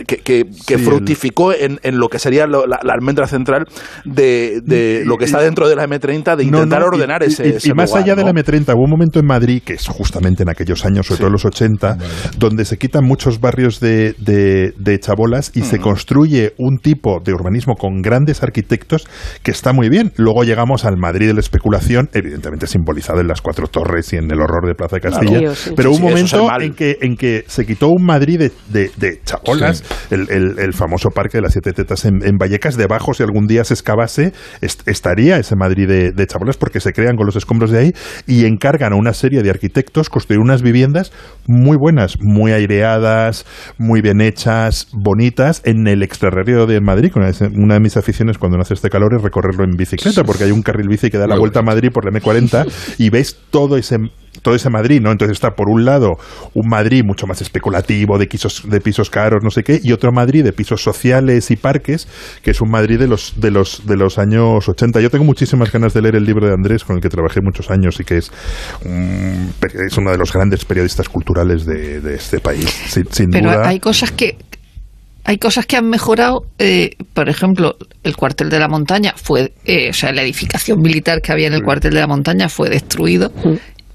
que, que, que Sí, fructificó en, en lo que sería lo- la, la almendra central de, de lo que está dentro de la M30 de intentar no, ordenar y, ese, y- ese y más lugar, allá de la M30, hubo un momento en Madrid, que es justamente en aquellos años, sobre todo en los 80, donde se quitan muchos barrios de, de, de chabolas y Mm. se construye un tipo de urbanismo con grandes arquitectos que está muy bien. Luego llegamos al Madrid de la especulación, evidentemente simbolizado en las cuatro torres y en el horror de Plaza de Castilla, Claro. Sí, sí. pero Sí, un es momento en que, en que se quitó un Madrid de, de, de chabolas, el, el- el famoso parque de las siete tetas en, en Vallecas, debajo, si algún día se excavase, est- estaría ese Madrid de, de chabolas porque se crean con los escombros de ahí y encargan a una serie de arquitectos construir unas viviendas muy buenas, muy aireadas, muy bien hechas, bonitas, en el extrarradio de Madrid. Una de, mis aficiones cuando no hace este calor es recorrerlo en bicicleta, porque hay un carril bici que da la vuelta a Madrid por la M40 y ves todo ese todo ese Madrid, ¿no? Entonces está por un lado un Madrid mucho más especulativo, de pisos, de pisos caros, no sé qué, y otro Madrid de pisos sociales y parques, que es un Madrid de los, de los, de los años 80. Yo tengo muchísimas ganas de leer el libro de Andrés, con el que trabajé muchos años y que es, un- es uno de los grandes periodistas culturales de, de este país, sin, sin Pero duda. hay cosas que hay cosas que han mejorado. eh, por ejemplo, el cuartel de la montaña fue, eh, o sea, la edificación militar que había en el cuartel de la montaña fue destruido.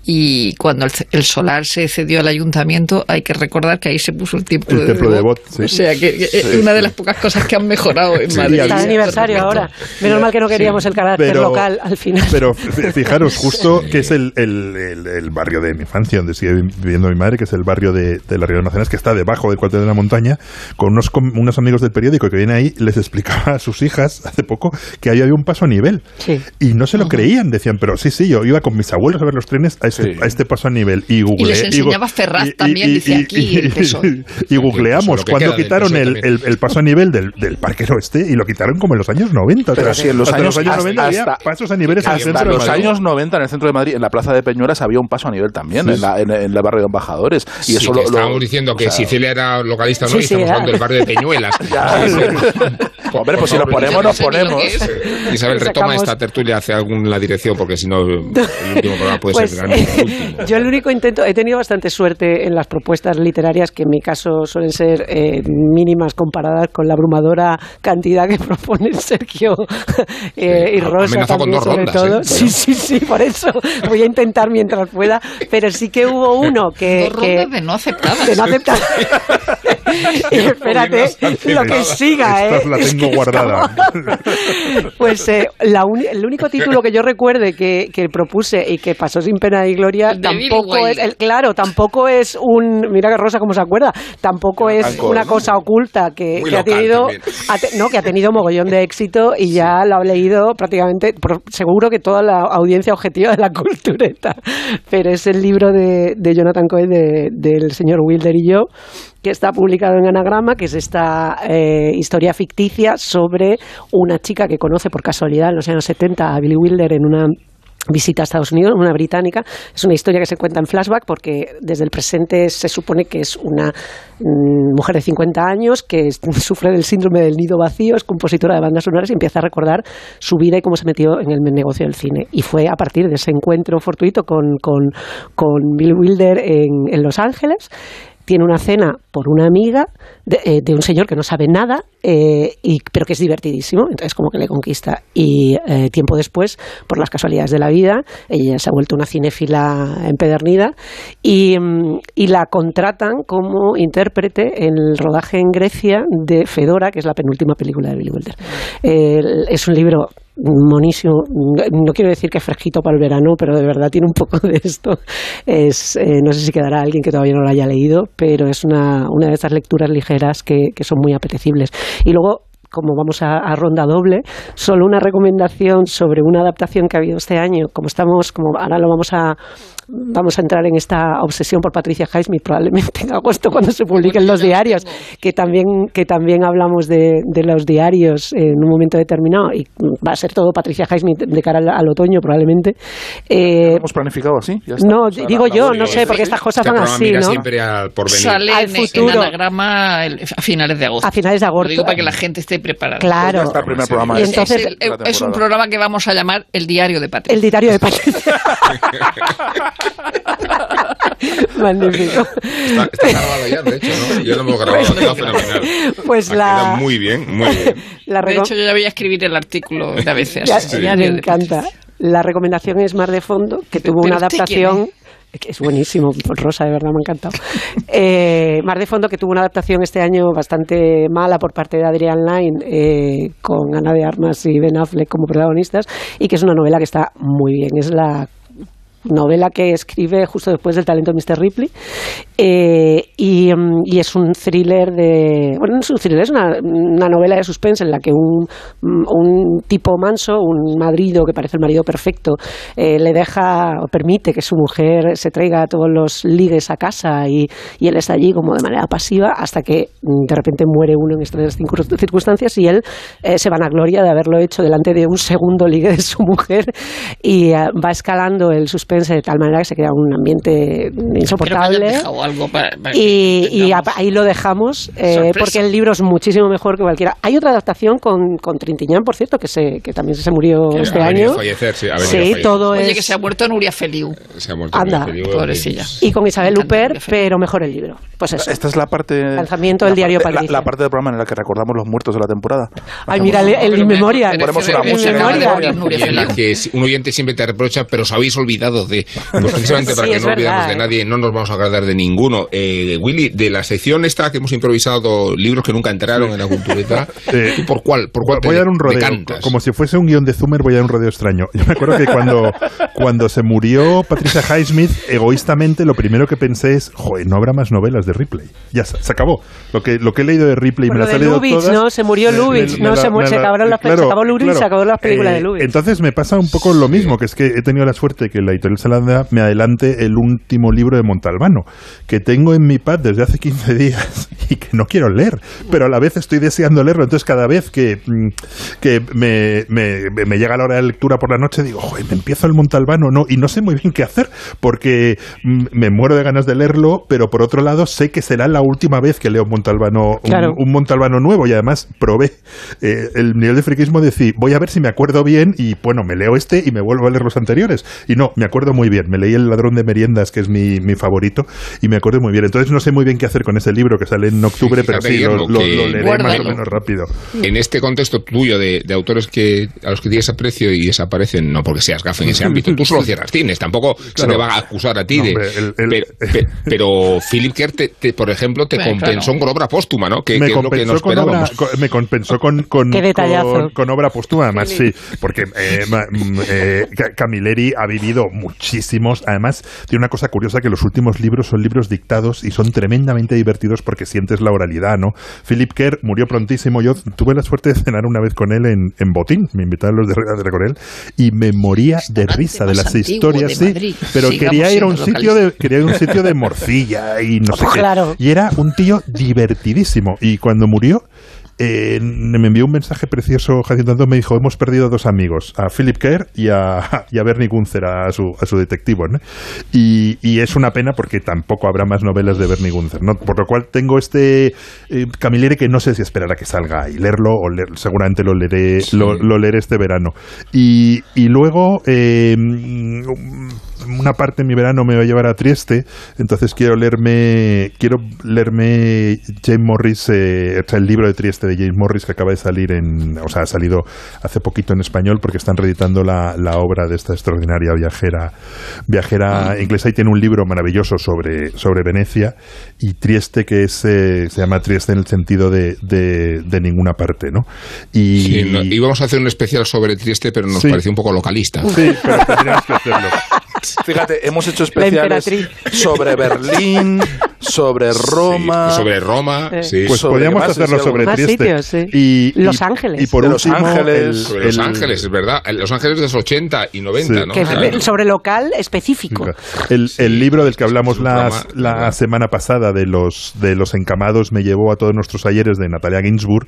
Y cuando el, el solar se cedió al ayuntamiento, hay que recordar que ahí se puso el templo, El templo de Bot. Bot, sí. O sea, que, que es una de las pocas cosas que han mejorado en Sí, Madrid. Está de aniversario ahora. Menos mal que no queríamos el carácter Pero- local al final. Pero (laughs) fijaros, justo que es el, el- el- el barrio de mi infancia, donde sigue viviendo mi madre, que es el barrio de, de la Río de Almacenas, que está debajo del cuartel de la montaña, con unos, com- unos amigos del periódico que vienen ahí, les explicaba a sus hijas hace poco que ahí había un paso a nivel. Sí. Y no se lo creían, decían, pero sí, sí, yo iba con mis abuelos a ver los trenes a este, Sí. a este paso a nivel. Y, googleé- les enseñaba Ferraz también, dice aquí el PSOE. (laughs) y googleamos Lo que cuando quitaron el, el- el paso a nivel del, del Parque Oeste y lo quitaron como en los años 90. o Pero sea, sí, en los años, hasta- 90 había hasta- pasos a niveles en el centro de los Madrid. años 90 en el centro de Madrid, en la plaza de Peñuelas, había un paso a nivel también, en, la, en, en el barrio de embajadores. Y Sí, eso lo, lo- estábamos diciendo que o sea, Sicilia era localista, ¿no? Sí, y sí, estamos hablando del barrio de Peñuelas. (laughs) Sí. Hombre, pues si lo ponemos, nos lo ponemos. Isabel, retoma esta tertulia hacia alguna dirección, porque si no, el último programa puede Pues, ser último. (laughs) yo el único intento, he tenido bastante suerte en las propuestas literarias que en mi caso suelen ser eh, mínimas comparadas con la abrumadora cantidad que (laughs) proponen Sergio (laughs) eh, y Sí, Rosa amenaza con también sobre rondas, todo. ¿eh? Sí, sí, sí, por eso voy a intentar mientras pueda, pero sí que hubo uno que, Dos que rondas de no aceptadas. de no aceptar. y espérate, lo que siga, Esta ¿eh? la Es tengo que guardada. Pues eh, la el único título que yo recuerde que, que propuse y que pasó sin pena y gloria De tampoco es, el- claro, tampoco es un, mira que Rosa cómo se acuerda, tampoco es Alcohol. una cosa oculta que, ha tenido, también. ha te- no, que ha tenido mogollón de éxito y ya lo ha leído prácticamente, por- seguro que toda la audiencia objetiva de la (laughs) cultureta, pero es el libro de, de Jonathan Cohen de- del señor Wilder y yo que está publicado en Anagrama, que es esta eh, historia ficticia sobre una chica que conoce por casualidad en los años 70 a Billy Wilder en una visita a Estados Unidos, una británica. Es una historia que se cuenta en flashback porque desde el presente se supone que es una mm, mujer de 50 años que (laughs) sufre del síndrome del nido vacío, es compositora de bandas sonoras y empieza a recordar su vida y cómo se metió en el negocio del cine. Y fue a partir de ese encuentro fortuito con, con, con Bill Wilder en, en Los Ángeles tiene una cena por una amiga de, eh, de un señor que no sabe nada, eh, y, pero que es divertidísimo, entonces como que le conquista. Y eh, tiempo después, por las casualidades de la vida, ella se ha vuelto una cinéfila empedernida y, mm, y la contratan como intérprete en el rodaje en Grecia de Fedora, que es la penúltima película de Billy Wilder. Eh, es un libro monísimo. No quiero decir que es fresquito para el verano, pero de verdad tiene un poco de esto. Es, eh, no sé si quedará alguien que todavía no lo haya leído, pero es una, una de esas lecturas ligeras que, que son muy apetecibles. Y luego como vamos a, a, ronda doble, solo una recomendación sobre una adaptación que ha habido este año. Como estamos, como ahora lo vamos a vamos a entrar en esta obsesión por Patricia Highsmith probablemente en agosto cuando se publiquen los diarios, que también que también hablamos de, de, los diarios en un momento determinado y va a ser todo Patricia Highsmith de cara al, al otoño probablemente. Eh, ¿Hemos planificado así? No, o sea, digo la, yo, la no sé, porque estas cosas van así, ¿no? siempre al porvenir. Sale al futuro. en anagrama el- a finales de agosto. A finales de agosto. Lo digo para que la gente esté preparada. Claro. Ya está el primer programa de- entonces- de la Es, es un programa que vamos a llamar El Diario de Patricia. El diario de Patricia. (laughs) Magnífico. Está, está grabado ya, de hecho, ¿no? Yo lo hemos grabado, quedado fenomenal. Pues Ha la- muy bien, muy bien. La De hecho, yo ya voy a escribir el artículo de a veces. Ya, ya me encanta. La recomendación es Mar de Fondo, que tuvo Pero una usted adaptación. que Es buenísimo, Rosa, de verdad me ha encantado. Eh, Mar de Fondo, que tuvo una adaptación este año bastante mala por parte de Adrián Lyne, eh, con Ana de Armas y Ben Affleck como protagonistas, y que es una novela que está muy bien. Es la novela que escribe justo después del talento de Mr. Ripley eh, y, mm, y es un thriller de bueno no es un thriller es una, una novela de suspense en la que un, mm, un tipo manso un marido que parece el marido perfecto eh, le deja o permite que su mujer se traiga todos los ligues a casa y, y él está allí como de manera pasiva hasta que mm, de repente muere uno en circun- circunstancias y él eh, se vanagloria de haberlo hecho delante de un segundo ligue de su mujer y eh, va escalando el suspense de tal manera que se crea un ambiente insoportable. algo para, para Y, que y a- ahí lo dejamos, eh, porque el libro es muchísimo mejor que cualquiera. Hay otra adaptación con, con Trintiñán, por cierto, que, se, que también se murió Que este ha año. a fallecer, sí, ha a Sí, fallecer. todo Oye, es... que se ha muerto Nuria Feliu. Se ha muerto Anda, pobrecilla. Y con Isabel Luper, pero mejor el libro. Pues eso. Esta es la parte. Lanzamiento del la diario parte- la, la parte del programa en la que recordamos los muertos de la temporada. Ay, mira, el, el Pero In me- Memoriam. pero Ponemos una música Memoria. la que un oyente siempre te reprocha, pero os habéis olvidado de. Pues precisamente para Sí, que no olvidemos verdad, de ¿eh? nadie, no nos vamos a agradar de ninguno. Eh, Willy, de la sección esta que hemos improvisado, libros que nunca entraron en la cultureta, Sí. ¿tú ¿por cuál? ¿Por cuál Voy a dar un te rodeo. Como si fuese un guion de Zumer, voy a dar un rodeo extraño. Yo me acuerdo que cuando, (laughs) cuando se murió Patricia Highsmith, egoístamente lo primero que pensé es, joder, no habrá más novelas de Ripley. Ya se, se acabó. Lo que, lo que he leído de Ripley Por me lo las he leído Lubitsch, todas. ¿no? Se murió Me- Lubitsch, me- ¿no? Se la- se acabaron las- se acabó Lubitsch, se acabaron las películas de Lubitsch. Entonces me pasa un poco lo mismo, que es que he tenido la suerte que la editorial Salada me adelante el último libro de Montalbano, que tengo en mi pad desde hace 15 (laughs) días y que no quiero leer, pero a la vez estoy deseando leerlo. Entonces cada vez que, mm, que me, me- me llega la hora de lectura por la noche digo, joder, me empiezo el Montalbano, no, y no sé muy bien qué hacer, porque mm, me muero de ganas de leerlo, pero por otro lado sé que será la última vez que leo Montalbano, un Montalbano nuevo, y además probé eh, el nivel de friquismo de decir, voy a ver si me acuerdo bien, y bueno, me leo este y me vuelvo a leer los anteriores. Y no, me acuerdo muy bien, me leí El ladrón de meriendas, que es mi, mi favorito, y me acuerdo muy bien. Entonces no sé muy bien qué hacer con ese libro que sale en octubre, Sí, pero sí, lo, lo- lo leeré Guárdalo. más o menos rápido. En este contexto tuyo de, de autores que a los que tienes aprecio y desaparecen, no porque seas gafe en ese ámbito, tú solo cierras cines, tampoco se Claro. te va a acusar a ti No, de... hombre, el- el- pero, pe- pero Philip Kerr, te- te- por ejemplo, te Bueno, compensó claro. con obra póstuma, ¿no? Que, me, que es lo que compensó no con obra, esperábamos. co- me compensó con, con, Qué detallazo. con, con obra póstuma, además sí, porque eh, mm, eh, Ca- Camilleri ha vivido muchísimos, además tiene una cosa curiosa que los últimos libros son libros dictados y son tremendamente divertidos porque sientes la oralidad, ¿no? Philip Kerr murió prontísimo, yo tuve la suerte de cenar una vez con él en, en Botín, me invitaron los de con él y me moría de risa de las historias, de sí, pero Sigamos quería ir a un sitio de quería ir a un sitio de morcilla y no (laughs) sé qué. Claro. Y era un tío divertidísimo. Y cuando murió, eh, me envió un mensaje precioso, Jacinto Antón, me dijo, hemos perdido dos amigos, a Philip Kerr y a, (laughs) y a Bernie Gunther, a su, a su detectivo. ¿no? Y, y es una pena porque tampoco habrá más novelas de Bernie Gunther. ¿no? Por lo cual tengo este eh, Camilleri que no sé si esperar a que salga y leerlo, o leer- seguramente lo leeré, lo, lo leeré este verano. Y, y luego... eh, una parte de mi verano me va a llevar a Trieste, entonces quiero leerme, quiero leerme James Morris, eh, o sea, el libro de Trieste de James Morris que acaba de salir en, o sea, ha salido hace poquito en español porque están reeditando la, la obra de esta extraordinaria viajera, viajera inglesa y tiene un libro maravilloso sobre, sobre Venecia y Trieste que es, eh, se llama Trieste en el sentido de, de, de ninguna parte, ¿no? Y, Sí, no, íbamos a hacer un especial sobre Trieste, pero nos Sí. pareció un poco localista. Sí, pero tendríamos que hacerlo. (laughs) Fíjate, hemos hecho especiales sobre Berlín, sobre Roma. sobre Roma, sí. Pues Sobre podríamos hacerlo sí, sobre Más Trieste. sitios, sí. Y, Los y- Ángeles. Y por De Los último, Ángeles. el- Sobre Los el- Ángeles, es verdad. Los Ángeles de los 80 y 90, Sí. ¿no? Que- Claro. sobre local específico. El, el libro del que hablamos la, la semana pasada de los de los encamados me llevó a todos nuestros talleres de Natalia Ginsburg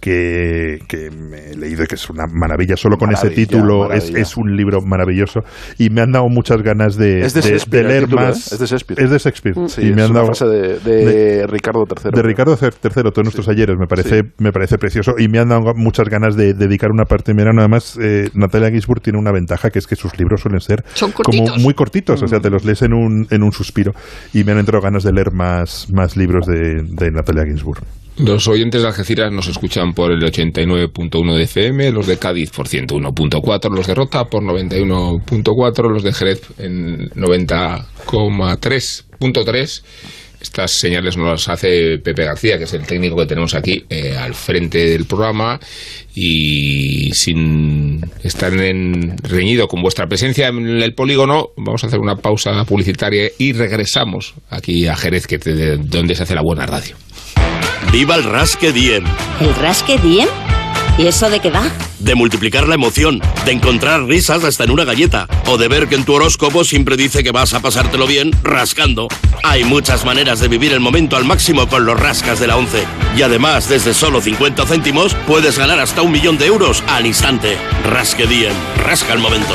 que, que me he leído y que es una maravilla. Solo con ese título es, un libro maravilloso. Y me han dado muchas ganas de, Es de de- Shakespeare de el leer título, más. ¿eh? Es de Shakespeare. es de Shakespeare Sí, y me es han una dado frase de, de Ricardo III. de Ricardo III, todos nuestros ayeres, me parece, me parece precioso. Y me han dado muchas ganas de dedicar una parte de mi verano. Además, eh, Natalia Ginsburg tiene una ventaja que es que sus libros suelen ser Son como muy cortitos, o sea, te los lees en un, en un suspiro. Y me han entrado ganas de leer más, más libros de, de Natalia Ginsburg. Los oyentes de Algeciras nos escuchan por el 89.1 de FM, los de Cádiz por 101.4, los de Rota por 91.4, los de Jerez en 90,3.3. Estas señales nos las hace Pepe García, que es el técnico que tenemos aquí eh, al frente del programa y sin estar en reñido con vuestra presencia en el polígono, vamos a hacer una pausa publicitaria y regresamos aquí a Jerez, que te- de donde se hace la buena radio. ¡Viva el Rasque Diem! ¿El rasque Diem? ¿Y eso de qué va? De multiplicar la emoción, de encontrar risas hasta en una galleta, o de ver que en tu horóscopo siempre dice que vas a pasártelo bien rascando. Hay muchas maneras de vivir el momento al máximo con los rascas de la 11. Y además, desde solo 50 céntimos, puedes ganar hasta un millón de euros al instante. Rasque Diem, rasca el momento.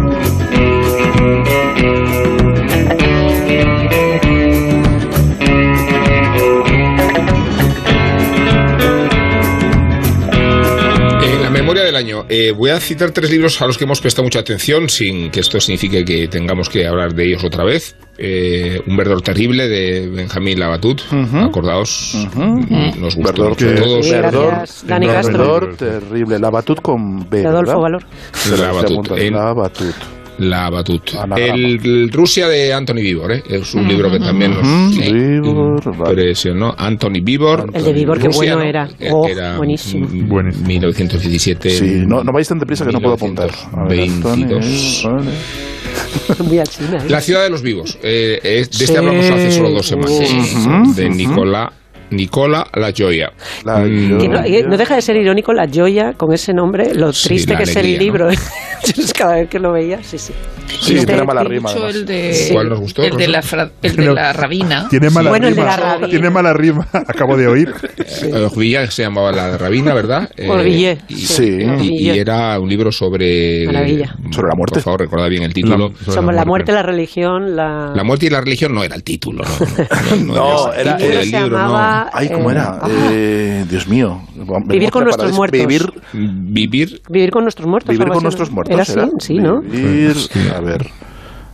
Eh, voy a citar tres libros a los que hemos prestado mucha atención, sin que esto signifique que tengamos que hablar de ellos otra vez. Eh, un verdor terrible de Benjamín Labatut, acordaos, mm, nos gustó Verdor, que- todos. Sí, Verdor, Dani Verdor, Castro. Verdor, terrible. La Batut con B. Adolfo ¿verdad? Valor. La Batut. En- La Batut. La Batut. El, el Rusia de Anthony Vivor, ¿eh? es un libro que también nos sí, vale. impresionó. Anthony Vivor. El de Vivor, qué bueno ¿no? era. Que Oh, era buenísimo. mm, Buenísimo. 1917. Sí, no, no vais tan deprisa que no puedo apuntar. Ver, Antonio, 22. vale. (laughs) Muy a China. ¿eh? La ciudad de los vivos. Eh, es- de Sí. este hablamos hace solo dos semanas. Ujú, de ujú. Nicola, La Joya. La Mm, no, eh, no deja de ser irónico la joya con ese nombre, lo Sí, triste la que es alegría, el libro. (laughs) Entonces, Cada vez que lo veía, sí, sí. Sí, Este- tiene mala rima. Mucho el de, Sí. ¿Cuál nos gustó, el de, la, fra- el de No. la rabina. Tiene mala Bueno, el de rima. la rabia. Tiene mala rima, (laughs) acabo de oír. Eh, Villa se llamaba La Rabina, ¿verdad? Eh, Orvillé, y, sí. y- y era un libro sobre. Maravilla. Sobre la muerte. Por favor, recordad bien el título. La- Somos la muerte, la religión, la... La muerte y la religión no era el título, no. (laughs) No, No, el era- título era- del se libro, Ay, ¿cómo Eh, era? ah. Eh, Dios mío. Vivir con nuestros muertos. Vivir. Vivir. Vivir con nuestros muertos. vivir con nuestros muertos. Era así, ¿era? sí, ¿no? Vivir, a ver.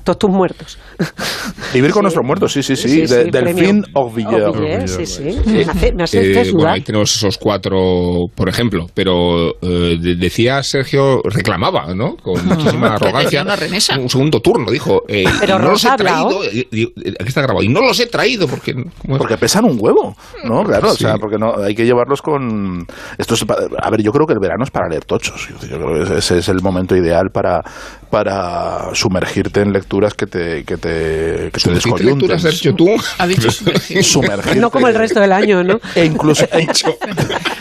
Todos tus muertos. (laughs) Vivir con Sí. nuestros muertos, sí, sí, sí. Sí, de- sí, del fin of. Ovillé, sí, sí. Eh, Me hace, me hace eh, usted bueno, ahí tenemos esos cuatro, por ejemplo, pero eh, de- decía Sergio, reclamaba, ¿no? Con muchísima (laughs) arrogancia. Un segundo turno, dijo. eh, Pero no los he traído. y- aquí está grabado. Y no los he traído porque. Porque pesan un huevo, ¿no? Claro, Sí. o sea, porque no, hay que llevarlos con... Esto es a ver, yo creo que el verano es para leer tochos. Yo creo que ese es el momento ideal para, para sumergirte en lecturas que te, que te, que te ¿Sumergirte descoyunten. lecturas hecho tú? Ha dicho sumergir. Sumergirte. No como el resto del año, ¿no? E incluso...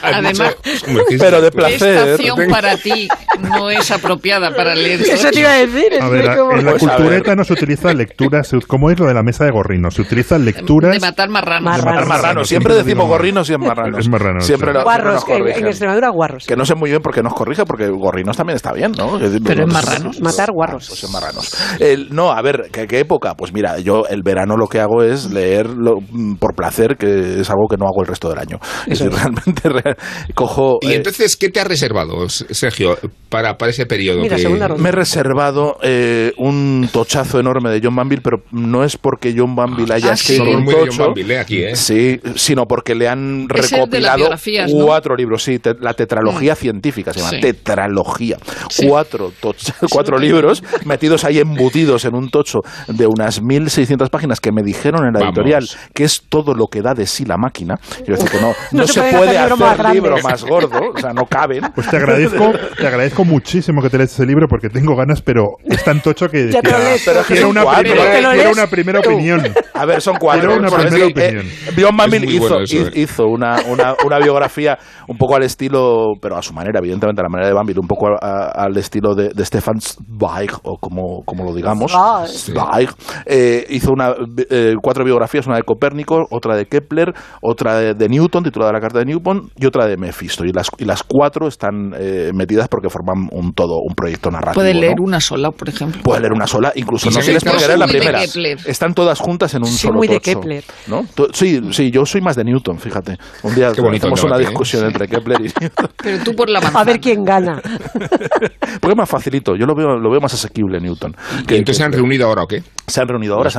Además, dicho sumergirse Pero de lecturas. placer. estación para ti. no es apropiada para leer. Eso te iba a decir. A ver, en la cultureta no se utiliza lectura, se- ¿cómo es lo de la mesa de gorrinos? Se utilizan lecturas... De matar marranos. de Matar marranos. Siempre decimos gorrinos y en marranos. Es marranos, Siempre, sí. Guarros, que en, en Extremadura guarros. Que no sé muy bien por qué nos corrige, porque gorrinos también está bien, ¿no? Pero en Pues- marranos. Matar guarros. Pues en marranos. El- no, a ver, ¿qué, qué época? Pues mira, yo el verano lo que hago es leer lo- mm, por placer, que es algo que no hago el resto del año. Es decir, realmente (laughs) re- cojo... Y eh, entonces, ¿qué te has reservado, Sergio, para, para ese periodo? que- Me he reservado eh, un tochazo enorme de John Banville, pero no es porque John Banville haya Ah, escrito sí. un Muy de John tocho. Banville, eh, aquí, ¿eh? Sí, sino porque le han recopilado cuatro libros, sí, te- la tetralogía científica se llama, Sí. tetralogía. Cuatro, toch- cuatro libros metidos ahí embutidos en un tocho de unas 1600 páginas que me dijeron en la Vamos. editorial que es todo lo que da de sí la máquina. Quiero decir que no, (laughs) no, No se, se pueden puede hacer libros libro grandes. más gordo, o sea, no caben. Pues te agradezco, te agradezco muchísimo que te lees ese libro porque tengo ganas, pero es tan tocho que Ya te lo que- lees, pero quiero, una cuatro, primera, ¿eh? ¿Te lo quiero lees una primera tú? opinión. A ver, son cuatro. Quiero una primera decir, opinión. Banville Es muy hizo, bueno eso, eh. hizo una, una, una biografía un poco al estilo, pero a su manera, evidentemente, a la manera de Banville, un poco a- a- al estilo de, de Stefan Zweig, o como, como lo digamos. Zweig. Zweig. Eh, hizo una, eh, cuatro biografías, una de Copérnico, otra de Kepler, otra de, de Newton, titulada La Carta de Newton, y otra de Mephisto. Y las, y las cuatro están eh, metidas porque forman un todo, un proyecto narrativo. Puede ¿no? leer una sola, por ejemplo. Puedes leer una sola, incluso no tienes por qué leer la primera. Están todas juntas en un Sí, solo muy de tocho, Kepler. Sí, sí, yo soy más de Newton, fíjate. Un día Qué bonito hacemos una ¿eh? discusión entre Kepler y Newton. Pero tú por la manzana. A ver quién gana. (laughs) Porque es más facilito, yo lo veo, lo veo más asequible Newton. ¿Y entonces se han reunido ahora o qué? se han reunido ahora, Las se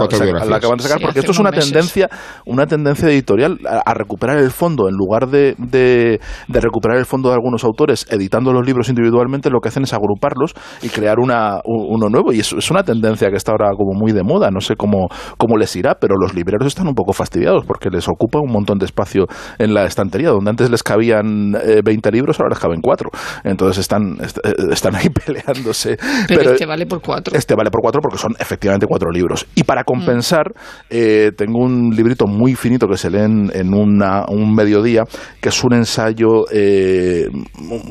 la acaban de sacar, Sí, porque esto es una meses. tendencia, una tendencia editorial a, a recuperar el fondo, en lugar de, de, de recuperar el fondo de algunos autores editando los libros individualmente, lo que hacen es agruparlos y crear una, uno nuevo. Y es, es una tendencia que está ahora como muy de moda, no sé cómo, cómo les irá, pero los libreros están un poco fastidiados porque les ocupa un montón de espacio en la estantería, donde antes les cabían eh, 20 libros, ahora les caben 4. Entonces están, est- eh, están ahí (laughs) peleándose. Pero, este vale por cuatro. Este vale por cuatro porque son efectivamente cuatro libros. Y para Mm. compensar, eh, tengo un librito muy finito que se lee en, en una- un mediodía, que es un ensayo, eh,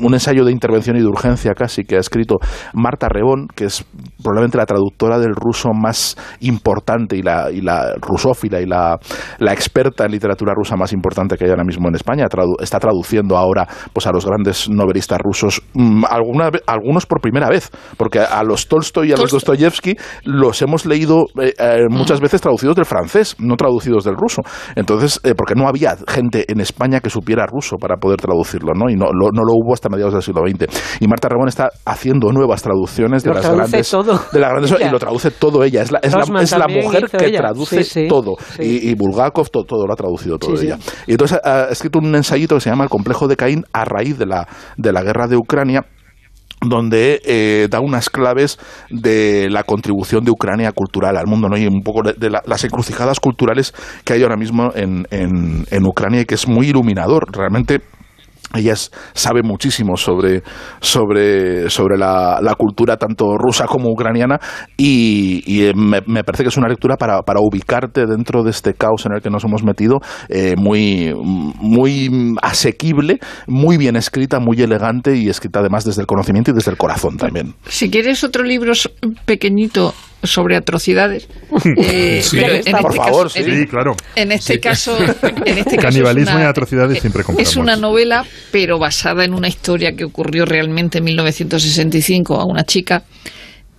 un ensayo de intervención y de urgencia casi, que ha escrito Marta Rebón, que es probablemente la traductora del ruso más importante y la, y la rusófila y la, la experta en literatura rusa más importante que hay ahora mismo en España. Tradu- está traduciendo ahora pues, a los grandes novelistas rusos, mm, alguna algunos por primera vez, porque a los Tolstoy y a los. Dostoyevsky los hemos leído eh, eh, muchas veces traducidos del francés, no traducidos del ruso. Entonces, eh, porque no había gente en España que supiera ruso para poder traducirlo, ¿no? Y no, lo, no lo hubo hasta mediados del siglo XX. Y Marta Ramón está haciendo nuevas traducciones de Lo las grandes, todo. de las grandes (laughs) y lo traduce todo ella. Es la, es la, es mujer que ella. traduce Sí, sí, todo. sí. Y, y Bulgakov to- todo, lo ha traducido todo ella. Y entonces ha, ha escrito un ensayito que se llama El complejo de Caín a raíz de la, de la guerra de Ucrania donde eh, da unas claves de la contribución de Ucrania cultural al mundo, ¿no? Y un poco de, de la- las encrucijadas culturales que hay ahora mismo en, en, en Ucrania y que es muy iluminador. Realmente ella sabe muchísimo sobre, sobre, sobre la, la cultura tanto rusa como ucraniana y, eh, me, me parece que es una lectura para, para ubicarte dentro de este caos en el que nos hemos metido eh, muy, muy asequible, muy bien escrita, muy elegante y escrita además desde el conocimiento y desde el corazón también. Si quieres otro libro pequeñito sobre atrocidades, eh, Sí. pero en Por este favor, caso, sí. en- Sí, claro. En este Sí. caso, en este (laughs) caso Canibalismo es una, y atrocidades siempre compramos. es una novela, pero basada en una historia que ocurrió realmente en 1965 a una chica.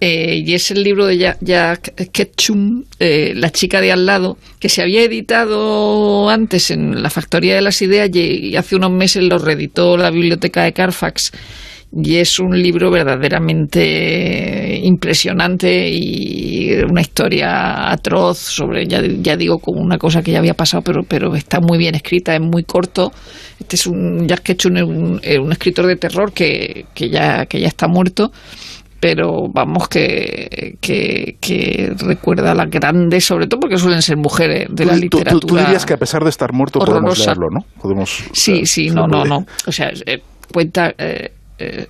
eh, y es el libro de Ja- Jack Ketchum, eh, La chica de al lado, que se había editado antes en la Factoría de las Ideas y, y hace unos meses lo reeditó la Biblioteca de Carfax. Y es un libro verdaderamente impresionante y una historia atroz sobre, ya, ya digo, como una cosa que ya había pasado, pero, pero está muy bien escrita, es muy corto. Este es un Jack Ketchum, un, es un escritor de terror que, que, ya, que ya está muerto pero vamos que, que, que recuerda a las grandes, sobre todo porque suelen ser mujeres de la tú- literatura. Tú, tú dirías que a pesar de estar muerto podemos leerlo, ¿no? Podemos, Sí, sí, se no, no, no. O sea, eh, cuenta eh, eh,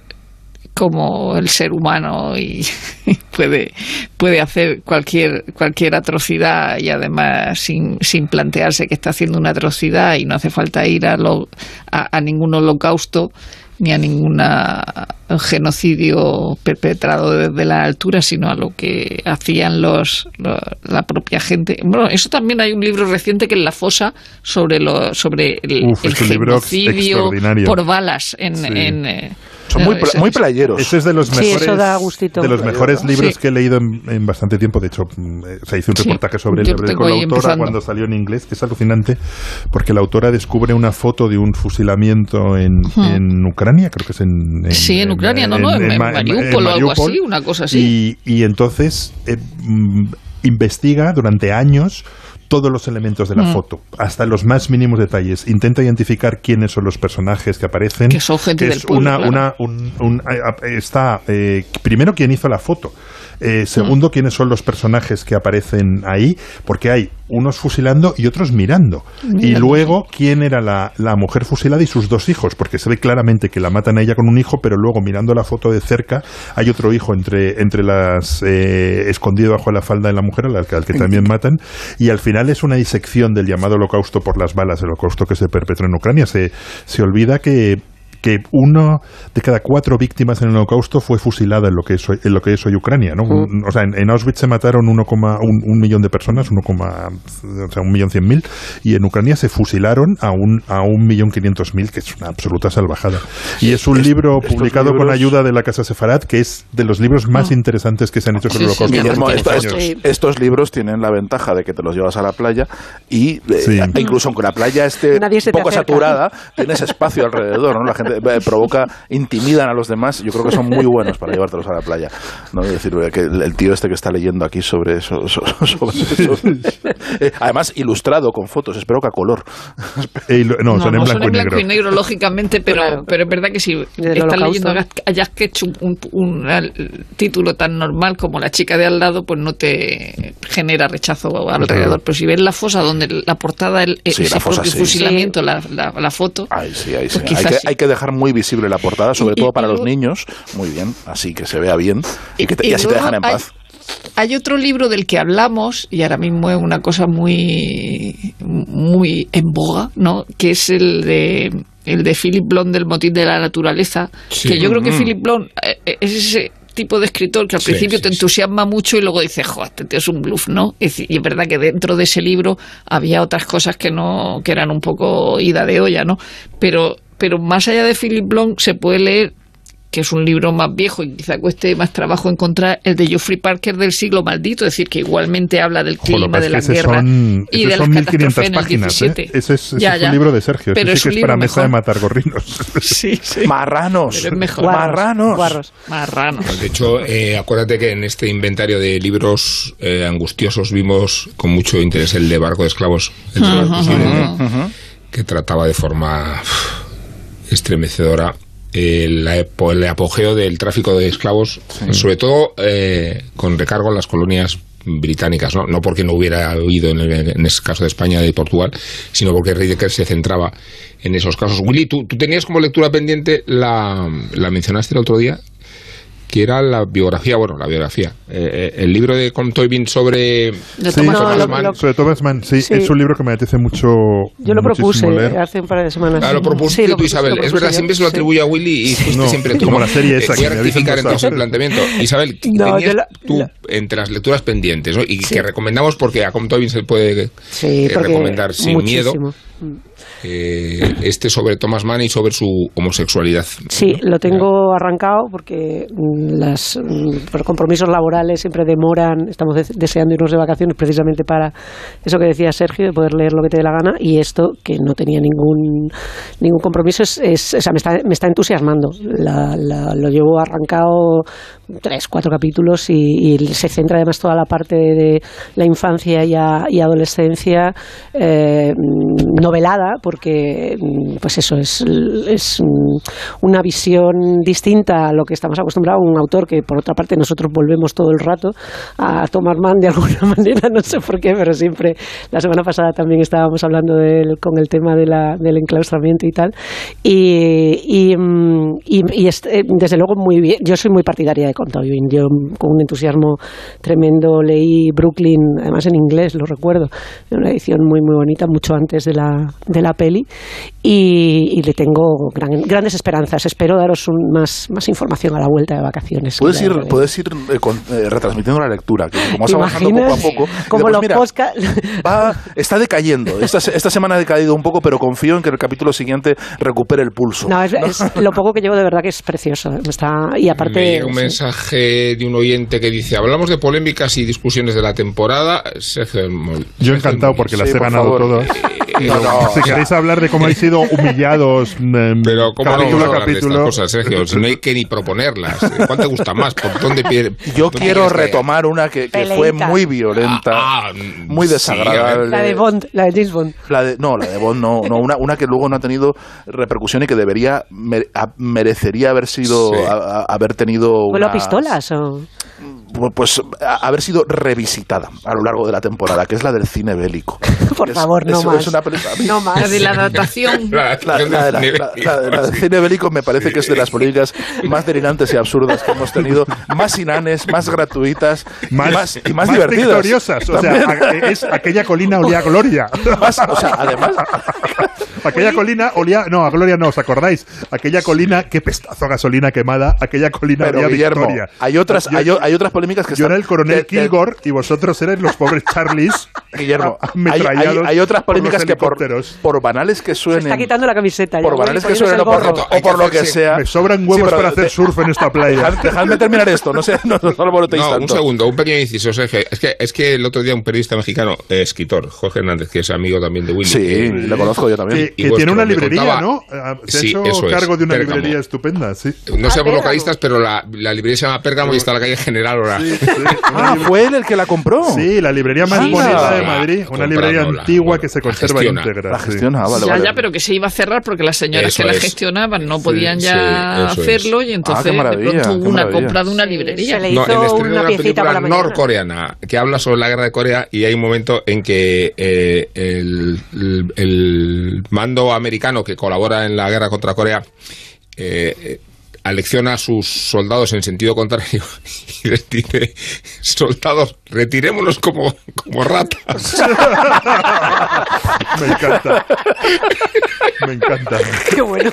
como el ser humano y (laughs) puede, puede hacer cualquier, cualquier atrocidad y además sin, sin plantearse que está haciendo una atrocidad y no hace falta ir a, lo- a, a ningún holocausto ni a ninguna un genocidio perpetrado desde la altura, sino a lo que hacían los, lo- la propia gente. Bueno, eso también hay un libro reciente que es La Fosa sobre lo, sobre el, Uf, el libro genocidio por balas en, Sí. en, eh, Son muy, pla- playeros. Ese es de los Sí, mejores, eso da gustito. de los mejores libros Sí. que he leído en, en bastante tiempo. De hecho, mm, eh, se hizo un Sí, reportaje sobre hablé tengo con la autora empezando. cuando salió en inglés, que es alucinante, porque la autora descubre una foto de un fusilamiento en, Hmm. en Ucrania, creo que es en... Sí, en Ucrania, no, no, en Mariupol o algo así, una cosa así. Y, y entonces eh, mm, investiga durante años todos los elementos de la Mm. foto, hasta los más mínimos detalles. Intenta identificar quiénes son los personajes que aparecen. Que son gente que del es pueblo, una, claro. una un- un- eh, eh, está eh, primero quién hizo la foto eh, segundo quiénes son los personajes que aparecen ahí porque hay unos fusilando y otros mirando. Y luego quién era la, la mujer fusilada y sus dos hijos porque se ve claramente que la matan a ella con un hijo pero luego mirando la foto de cerca hay otro hijo entre, entre las eh, escondido bajo la falda de la mujer al que, al que también matan. Y al final es una disección del llamado holocausto por las balas el holocausto que se perpetró en Ucrania. Se, se olvida que que uno de cada cuatro víctimas en el holocausto fue fusilada en lo que es hoy, en lo que es hoy Ucrania. ¿no? Un- o sea, en, en Auschwitz se mataron 1, un, un millón de personas, 1, o sea, un millón cien mil, y en Ucrania se fusilaron a un, a un millón quinientos mil, que es una absoluta salvajada. Y es un libro publicado con libros- ayuda de la Casa Sefarad, que es de los libros más interesantes que se han hecho sobre el Sí, sí, holocausto. en los Guillermo, estos, estos libros tienen la ventaja de que te los llevas a la playa y eh, Sí. e incluso aunque la playa esté un poco acerca. saturada, tienes espacio alrededor, ¿no? La gente eh, provoca, intimidan a los demás. Yo creo que son muy buenos para llevártelos a la playa. ¿no? Es decir, que el, tío este que está leyendo aquí sobre eso, so- (laughs) sobre eso. Eh, además ilustrado con fotos, espero que a color. (laughs) Eh, lo- no, son en son blanco en y blanco negro. y negro, lógicamente, pero, Claro. pero es verdad que si estás leyendo a Jack Ketchum un, título tan normal como La chica de al lado, pues no te genera rechazo alrededor. Pero si ves la fosa donde la portada, el, Sí, ese la fosa propio sí. fusilamiento, la, la, la foto, Ay, sí, ahí sí. Pues Hay, que, sí. hay que dejar muy visible la portada, sobre Y- todo y- para y los niños. Muy bien, así que se vea bien y, que te- Y y así te dejan en hay- paz. Hay otro libro del que hablamos y ahora mismo es una cosa muy muy en boga, ¿no? Que es el de el de Philip Blond del motín de la naturaleza, Sí. que yo creo que Mm. Philip Blond eh, eh, es ese tipo de escritor que al Sí, principio sí, te sí. entusiasma mucho y luego dices, joder, este tío es un bluff, ¿no? Es y es verdad que dentro de ese libro había otras cosas que no que eran un poco ida de olla, ¿no? Pero pero más allá de Philip Blond se puede leer que es un libro más viejo y quizá cueste más trabajo encontrar el de Geoffrey Parker del siglo maldito, es decir, que igualmente habla del clima, de la guerra son, y de son las catástrofes 1500 en el páginas. 17. ¿eh? Ese es, ese Ya, es ya. un libro de Sergio. Pero Ese es sí que es para mesa de matar gorrinos. (laughs) Sí, sí. Marranos. Pero es mejor. Marranos. Guarros. Marrano. De hecho, eh, acuérdate que en este inventario de libros eh, angustiosos vimos con mucho interés el de Barco de Esclavos, el de de- que trataba de forma estremecedora el, apo- el apogeo del tráfico de esclavos, sobre todo eh, con recargo en las colonias británicas, ¿no? no porque no hubiera habido en, el- en ese caso de España y de Portugal, sino porque Ridecker se centraba en esos casos. Willy, ¿tú, tú tenías como lectura pendiente, la, la mencionaste el otro día, que era la biografía, bueno, la biografía, eh, eh, el libro de Con Toybin sobre Sí, Thomas Thomas Mann. Sobre Thomas Mann, sí, Sí. es un libro que me apetece mucho. Yo lo propuse leer. hace un par de semanas. Ah, lo propusiste Sí, tú, Isabel. lo es verdad, yo, siempre se lo sí. atribuye a Willy y fuiste No, siempre tú. como la serie esa Eh, Voy a rectificar entonces el planteamiento. (laughs) Isabel, No, tenías la- tú la- entre las lecturas pendientes ¿no? y Sí. que recomendamos porque a Com Tobin se puede Sí, eh, recomendar sin miedo muchísimo. Eh, este sobre Thomas Mann y sobre su homosexualidad. Sí, lo tengo arrancado porque mm, las mm, por compromisos laborales siempre demoran. Estamos de- deseando irnos de vacaciones precisamente para eso que decía Sergio, de poder leer lo que te dé la gana. Y esto, que no tenía ningún ningún compromiso, es, es- o sea, me, está, me está entusiasmando. La- la- lo llevo arrancado tres, cuatro capítulos y, se centra además toda la parte de la infancia y, a- y adolescencia eh, novelada, porque mm, pues eso es, es mm, una visión distinta a lo que estamos acostumbrados. Un autor que, por otra parte, nosotros volvemos todo el rato a Thomas Mann de alguna (laughs) manera, no sé por qué, pero siempre. La semana pasada también estábamos hablando de él con el tema de la, del enclaustramiento y tal. Y, mm, eh, desde luego muy bien. Yo soy muy partidaria de contado yo, yo con un entusiasmo tremendo leí Brooklyn, además en inglés, lo recuerdo, en una edición muy muy bonita, mucho antes de la, de la peli, y, y le tengo gran- grandes esperanzas. Espero daros un- más, más información a la vuelta de vacaciones. Puedes ir, puedes ir eh, con- eh, retransmitiendo la lectura, que como vas ¿Te avanzando poco a poco. Como pues los mira, posca- (laughs) va- está decayendo. Esta, esta semana ha decaído un poco, pero confío en que el capítulo siguiente recupere el pulso. No, es, es (laughs) lo poco que llevo de verdad que es precioso. Está, y Me aparte. llega un sí. Mensaje de un oyente que dice, hablamos de polémicas y discusiones de la temporada. Sergio Yo encantado porque las Sí, he por ganado favor. todas. (laughs) No, no, si o sea- queréis hablar de cómo habéis sido humillados em, Pero ¿cómo capítulo a estas capítulo. cosas, Sergio? Si no hay que ni proponerlas. ¿Cuál te gusta más? ¿Por dónde pie- Yo dónde quiero retomar una que, que fue muy violenta, Ah, muy sí, desagradable. La de Bond, la de James Bond. La de- no, la de Bond no, no una, una que luego no ha tenido repercusión y que debería mere- a- merecería haber sido Sí. a- a- haber tenido ¿Vuelo a unas- pistolas o.? pues a- haber sido revisitada a lo largo de la temporada, que es la del cine bélico. (laughs) Por Es- favor, no es- más. es una película- a mí- No más. La de la adaptación. (laughs) La- La, la de la- la- la- la del cine bélico me parece que es de las políticas más delirantes y absurdas que hemos tenido, más inanes, más gratuitas y Más, más, y más más divertidas. victoriosas. O sea, es aquella colina olía gloria. Más- o sea, además, (laughs) aquella colina olía. No, a gloria no, ¿os acordáis? Aquella colina, qué pestazo a gasolina quemada. Aquella colina pero olía Guillermo, victoria. hay otras, Yo- hay, otras polémicas que Yo están era el coronel de- de- Kilgore y vosotros erais los pobres Charlies. (laughs) Guillermo, (laughs) hay, hay- ametrallados hay otras por polémicas que por, por banales que Se está suenen, quitando la camiseta. ya, por banales que poniéndose suenen o por, o por lo que sea. Me sobran Sí, huevos para hacer de- surf en esta (laughs) playa. Dejad- Dejadme terminar esto, no sé, no, no No, un segundo, un pequeño inciso, Sergio. Es que, es que el otro día un periodista mexicano, eh, escritor, Jorge Hernández, que es amigo también de Willy. Sí, eh, le conozco yo también. Que, tiene una librería, contaba- ¿no? Ah, Se ha Sí, hecho eso es, cargo de una Pérgamo. librería estupenda, sí. No sé por Pérgamo. localistas, pero la, la librería se llama Pérgamo y está en la calle General ahora. Sí, sí, (laughs) una Ah, fue él el que la compró. Sí, la librería más Sí. bonita de Ah, Madrid. Una librería antigua Bueno, que se conserva íntegra. La sí. gestiona, ah, vale, ya, vale. ya, pero que se iba a cerrar porque las señoras Eso que la es. gestionaban no podían ya sí, eso es. hacerlo y entonces Ah, de pronto hubo una compra de una librería. se le No, hizo el estreno de una una piecita por película norcoreana que habla sobre la guerra de Corea y hay un momento en que eh, el mando americano que colabora en la guerra contra Corea eh, eh, alecciona a sus soldados en sentido contrario (laughs) y les dice soldados retirémonos como, como ratas (laughs) Me encanta. Me encanta. Qué bueno.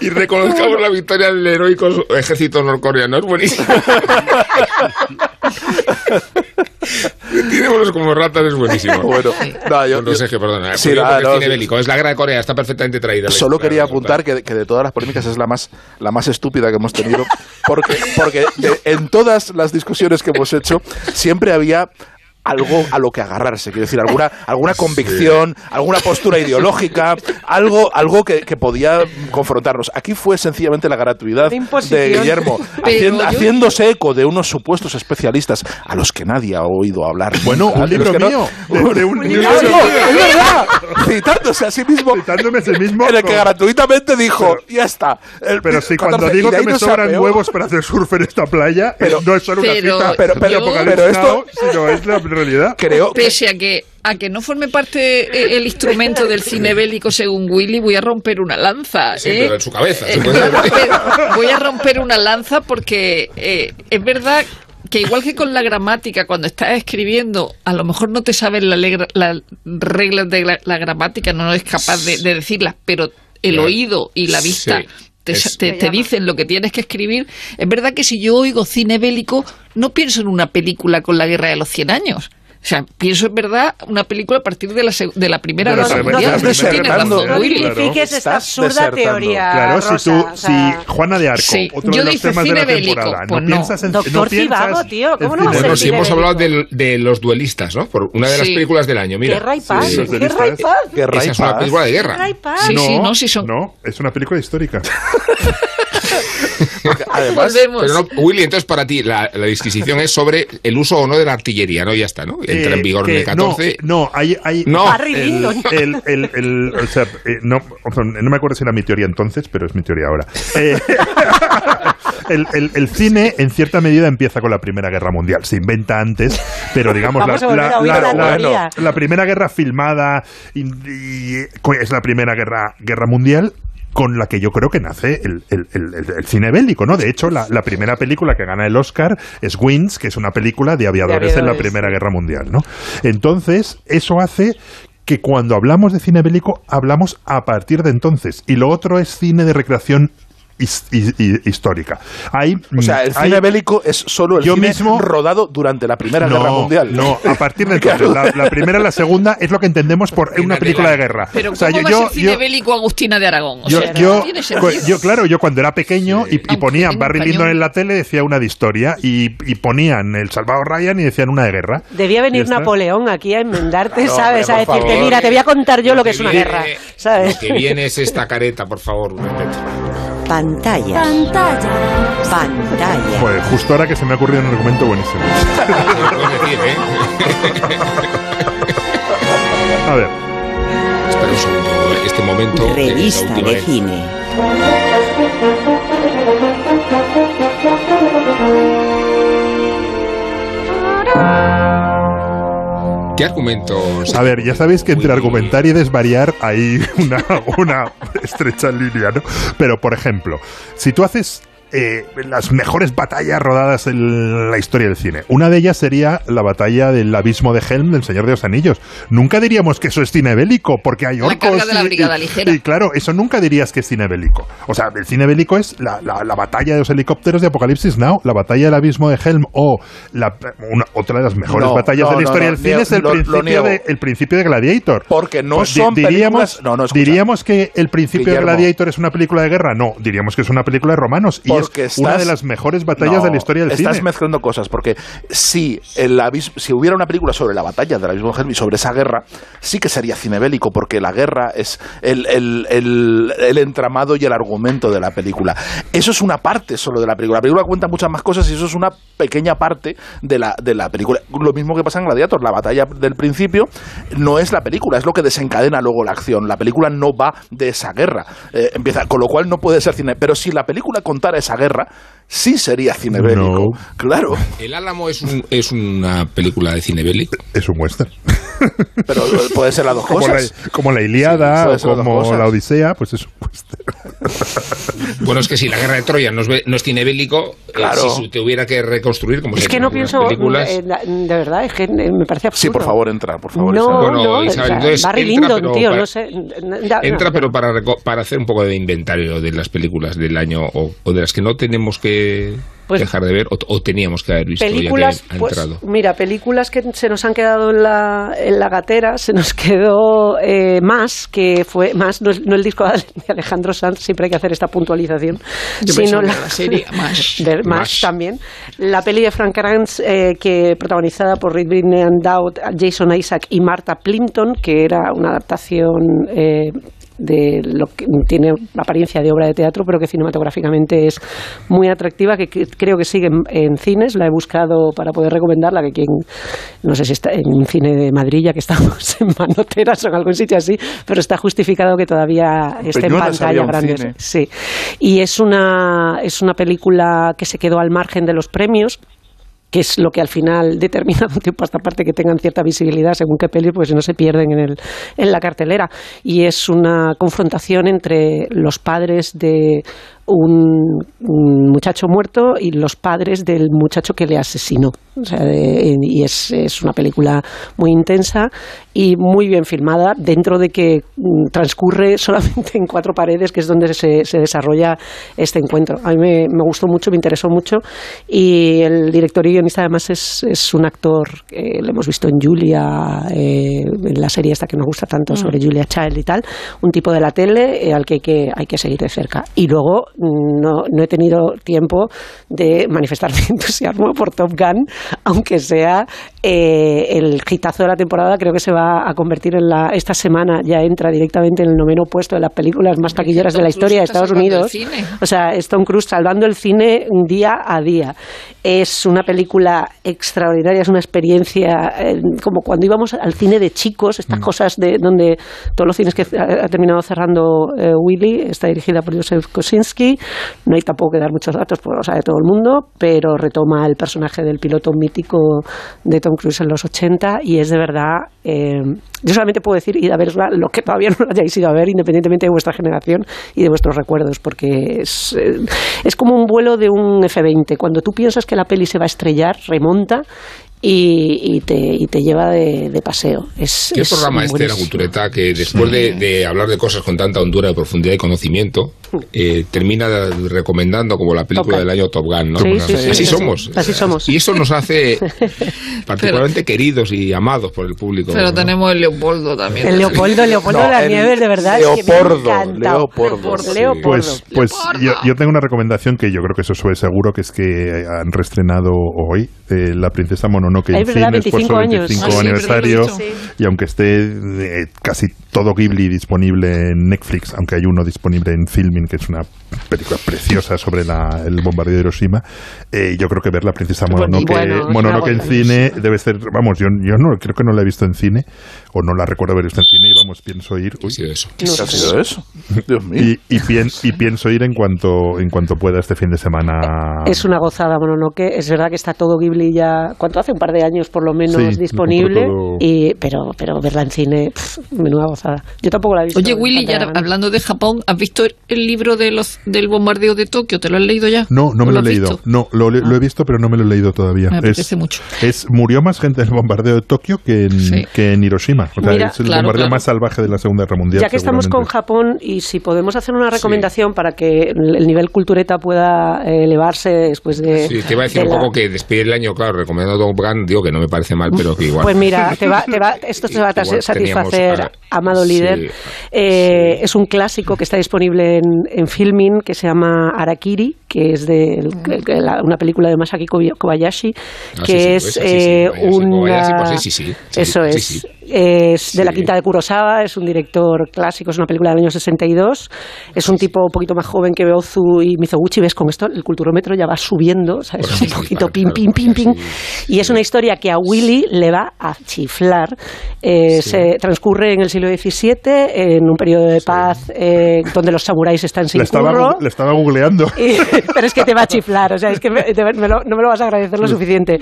y reconozcamos la victoria del heroico ejército norcoreano es buenísimo (laughs) (laughs) retirémonos como ratas es buenísimo (laughs) Bueno, no, yo- no, yo- sé qué, perdona. Sí, Porque nada, el no, cine sí. bélico. Es la guerra de Corea, está perfectamente traída. Solo Claro, quería claro. apuntar que, que de todas las polémicas es la más, la más estúpida que hemos tenido, porque, porque de- en todas las discusiones que hemos hecho siempre había algo a lo que agarrarse, quiero decir, alguna, alguna convicción, alguna postura ideológica, algo, algo que, que podía confrontarnos. Aquí fue sencillamente la gratuidad de Guillermo, (laughs) Pero haciendo- yo- haciéndose eco de unos supuestos especialistas a los que nadie ha oído hablar. Bueno, un libro no- mío. De, de un libro ¡Ah, no! ¡Es verdad! Citándose a sí mismo Citándome a sí mismo. en el que gratuitamente dijo, ya está. El Pero si cuando 14, digo que me no sobran huevos para hacer surf en esta playa, Pero- no es solo una pero- cita pero- pero- pero esto- sino es la realidad. Creo Pese a que a que no forme parte eh, el instrumento del cine bélico según Willy, voy a romper una lanza. Sí, ¿eh? pero en su cabeza. Eh, se voy, puede a romper, voy a romper una lanza porque eh, es verdad que igual que con la gramática, cuando estás escribiendo, a lo mejor no te sabes las la reglas de la, la gramática, no eres capaz de, de decirlas, pero el oído y la vista Sí. Te, Es- te- te dicen lo que tienes que escribir. Es verdad que si yo oigo cine bélico, no pienso en una película con la guerra de los 100 años. O sea, pienso en verdad una película a partir de la, de la Primera De la Guerra Mundial. razón, No. Claro. esta Estás absurda desertando. teoría. Claro, si Rosa, tú, o sea, si Juana de Arco, Sí, otro yo de los temas de la bélico, temporada, pues no no. piensas en Doctor no tío, ¿cómo no va a cine ser Bueno, si hemos hablado de, los duelistas, ¿no? Por una de las Sí. películas del año, mira. Guerra y paz. Sí, los Guerra y delistas. paz. Guerra Esa y es una película de guerra. Guerra y paz. Sí, no, sí, no, sí son- no, es una película histórica. (laughs) Además. Pero no, Willy, entonces para ti la, la disquisición es sobre el uso o no de la artillería, ¿no? Ya está, ¿no? Entra en Eh, vigor en el 14. No, no, hay, hay No. Barry el, Lyndon. el, el, el- o sea, eh, no, me acuerdo si era mi teoría entonces, pero es mi teoría ahora. Eh, (laughs) el, el- el cine, en cierta medida, empieza con la Primera Guerra Mundial. Se inventa antes, pero digamos, la, Primera Guerra filmada y- y- es la Primera Guerra, guerra Mundial. Con la que yo creo que nace el, el- el- cine bélico, ¿no? De hecho, la, la primera película que gana el Oscar es Wings, que es una película de aviadores, en la. Primera Guerra Mundial, ¿no? Entonces, eso hace que cuando hablamos de cine bélico, hablamos a partir de entonces. Y lo otro es cine de recreación histórica. Hay, O sea, el hay- cine bélico es solo el Yo cine mismo- rodado durante la Primera Guerra Mundial. No, a partir de entonces. (laughs) La, la primera y la segunda es lo que entendemos por una película de guerra. Pero O sea, ¿cómo yo- va yo- a ser cine yo- bélico Agustina de Aragón? O yo, sea, yo- no tiene cu- sentido. yo, claro, yo cuando era pequeño y, y ponían Barry. Lyndon en la tele decía una de historia y, y ponían El Salvado Ryan y decían una de guerra. Debía venir. Napoleón aquí a enmendarte, No, ¿sabes? hombre, a decirte, favor. mira, te voy a contar yo lo que es una viene- guerra, ¿sabes? Lo que viene es esta careta, por favor. Pantalla. Pantalla. Pantalla. Pues justo ahora que se me ha ocurrido un argumento buenísimo. (laughs) A ver. Espera un segundo. Este momento. eh, la Revista de vez. cine. ¿Qué argumentos? A ver, ya sabéis que entre argumentar y desvariar hay (laughs) una, una estrecha línea, ¿no? Pero, por ejemplo, si tú haces eh, las mejores batallas rodadas en la historia del cine, una de ellas sería la batalla del abismo de Helm del Señor de los Anillos. Nunca diríamos que eso es cine bélico, porque hay La orcos. carga de la brigada y- ligera. y claro, eso nunca dirías que es cine bélico. O sea, el cine bélico es la, la- la batalla de los helicópteros de Apocalipsis Now, la batalla del abismo de Helm o la, una- otra de las mejores No, batallas no, de la historia no, del cine es el, lo- principio de, el principio de Gladiator. Porque no Pues son diríamos, películas- no, no, escucha. diríamos que el principio Guillermo. de Gladiator es una película de guerra. No, diríamos que es una película de romanos. Y Porque una estás- de las mejores batallas No, de la historia del estás cine. mezclando cosas, porque si, el si hubiera una película sobre la batalla del abismo de Helm y sobre esa guerra, sí que sería cine bélico, porque la guerra es el, el- el- el entramado y el argumento de la película. Eso es una parte solo de la película. La película cuenta muchas más cosas y eso es una pequeña parte de la, de la película. Lo mismo que pasa en Gladiator, la batalla del principio no es la película, es lo que desencadena luego la acción. La película no va de esa guerra. Eh, empieza, con lo cual no puede ser cine. Pero si la película contara esa guerra, sí sería cine bélico. Claro. El Álamo es, un- es una película de cine bélico. Es un western. (laughs) Pero eh, puede ser las dos Como la, cosas. como la Iliada Sí, o como la Odisea, pues es un (laughs) Bueno, es que si la guerra de Troya no es, be- no es cine bélico, eh, Claro. si se tuviera que reconstruir, como Es que no pienso, películas, eh, la- de verdad, es que eh, me parece absurdo. Sí, por favor, entra, por favor. No. Bueno, no, Isabel, o sea, entonces Barry entra, Lyndon, tío, para- no sé. Entra, no. pero para, reco- para hacer un poco de inventario de las películas del año o, o de las que no tenemos que Pues- dejar de ver o, o teníamos que haber visto películas, ya que ha pues, entrado. mira, películas que se nos han quedado en la, en la gatera, se nos quedó eh, más, que fue más, no, es- no el disco de Alejandro Sanz, siempre hay que hacer esta puntualización, Yo sino la, serie (laughs) de Mash. también, la peli de Frank Kranz, eh, que protagonizada por Reed Britney Dowd, Jason Isaac y Martha Plimpton, que era una adaptación eh, de lo que tiene apariencia de obra de teatro, pero que cinematográficamente es muy atractiva, que, creo que sigue en, en cines. La he buscado para poder recomendarla, que quien, no sé si está en un cine de Madrid, ya que estamos (laughs) en Manoteras o en algún sitio así, pero está justificado que todavía esté en pantalla grande. Sí. Y es una, es una película que se quedó al margen de los premios que es lo que al final determina un (laughs) tiempo hasta parte que tengan cierta visibilidad según qué peli, pues no se pierden en, el, en la cartelera. Y es una confrontación entre los padres de un, un muchacho muerto y los padres del muchacho que le asesinó. O sea, de- y es, es una película muy intensa y muy bien filmada, dentro de que mm, transcurre (laughs) solamente en cuatro paredes, que es donde se, se desarrolla este encuentro. A mí me, me gustó mucho, me interesó mucho y el director y guionista además es, es un actor que lo hemos visto en Julia, eh, en la serie esta que nos gusta tanto sobre Julia Child y tal, un tipo de la tele eh, al que hay, que hay que seguir de cerca. Y luego mm, no, no he tenido tiempo de manifestar mi (laughs) entusiasmo por Top Gun, aunque sea eh, el hitazo de la temporada, creo que se va a convertir en la esta semana ya entra directamente en el noveno puesto de las películas más taquilleras de la historia de Estados Unidos. O sea, es Tom Cruise salvando el cine día a día. Es una película extraordinaria, es una experiencia eh, como cuando íbamos al cine de chicos, estas cosas de donde todos los cines que ha, ha terminado cerrando eh, Willy, está dirigida por Joseph Kosinski No hay tampoco que dar muchos datos, porque lo sabe todo el mundo, pero retoma el personaje del piloto mítico de Tom Cruise en los 80 y es de verdad. eh, yo solamente puedo decir ir a verla lo que todavía no lo hayáis ido a ver, independientemente de vuestra generación y de vuestros recuerdos, porque es, eh, es como un vuelo de un F-20. Cuando tú piensas que la peli se va a estrellar, remonta. Y, y te, y te lleva de, de paseo. Es, ¿Qué es programa este de la cultureta que después de, de hablar de cosas con tanta hondura, de profundidad y conocimiento, eh, termina recomendando como la película del año Top Gun, ¿no? Sí, sí, así sí, así sí, somos. sí. Así somos. Y eso nos hace (laughs) particularmente queridos y amados por el público. Pero ¿no? tenemos el Leopoldo también. El Leopoldo, el (laughs) Leopoldo No, de las el Nieves, de verdad, es que me Leopoldo. Leopoldo, sí. Leopoldo. Pues, pues yo, yo tengo una recomendación que yo creo que eso fue seguro, que es que han reestrenado hoy eh, La Princesa Mononoke en Es cines por 25 su años. 25 Ah, sí, aniversario. he y aunque esté eh, casi todo Ghibli disponible en Netflix, aunque hay uno disponible en Filming, que es una película preciosa sobre la- el bombardeo de Hiroshima, eh, yo creo que ver La Princesa Bueno, Mononoke, bueno, Mononoke en cine debe ser, vamos, yo, yo no creo que no la he visto en cine, o no la recuerdo haber visto en cine, y vamos, pienso ir. ¿Qué ha sido eso? ¿Qué ha sido eso? Dios mío. Y, y, pien- y pienso ir en cuanto en cuanto pueda este fin de semana. Es una gozada, Mononoke. Es verdad que está todo Ghibli ya, ¿cuánto hace? Un par de años por lo menos Sí, disponible. todo. Y, pero, pero verla en cine, pff, menuda gozada. Yo tampoco la he visto. Oye, Willy, ya hablando de Japón, ¿has visto el libro de los, del bombardeo de Tokio? ¿Te lo has leído ya? No, no ¿O me lo he leído. visto? No, lo, lo he visto, pero no me lo he leído todavía. Me es, apetece mucho. es- murió más gente en el bombardeo de Tokio que en, Sí. que en Hiroshima. O sea, Mira, es el claro, bombardeo claro. más salvaje de la Segunda Guerra Mundial. Ya que estamos con. Japón y si podemos hacer una recomendación para que el nivel cultureta pueda eh, elevarse después de. Sí, te iba a decir de un la- poco que despedir el año, claro, recomendando Top Gun, digo que no me parece mal, pero que igual. Pues mira, (laughs) te va, te va, esto te va a satisfacer, amado sí, líder. Eh, Es un clásico que está disponible en, en Filmin que se llama Arakiri, que es de la- una película de Masaki Kobayashi, que es una... pues Eso sí, es. sí. De la Sí. quinta de Kurosawa, es un director clásico, es una película del año 62. Es un tipo un poquito más joven que Ozu y Mizoguchi. ¿Ves? Con esto el culturómetro ya va subiendo, ¿sabes? Bueno, un sí, poquito pim, pim, pim, pim. sí, Y es una historia que a Willy le va a chiflar. Eh, Se transcurre en el siglo XVII, en un periodo de paz eh, donde los samuráis están sin Le estaba, curro. le estaba googleando. (laughs) Y- pero es que te va a chiflar, o sea, es que me- te- me lo- no me lo vas a agradecer lo suficiente.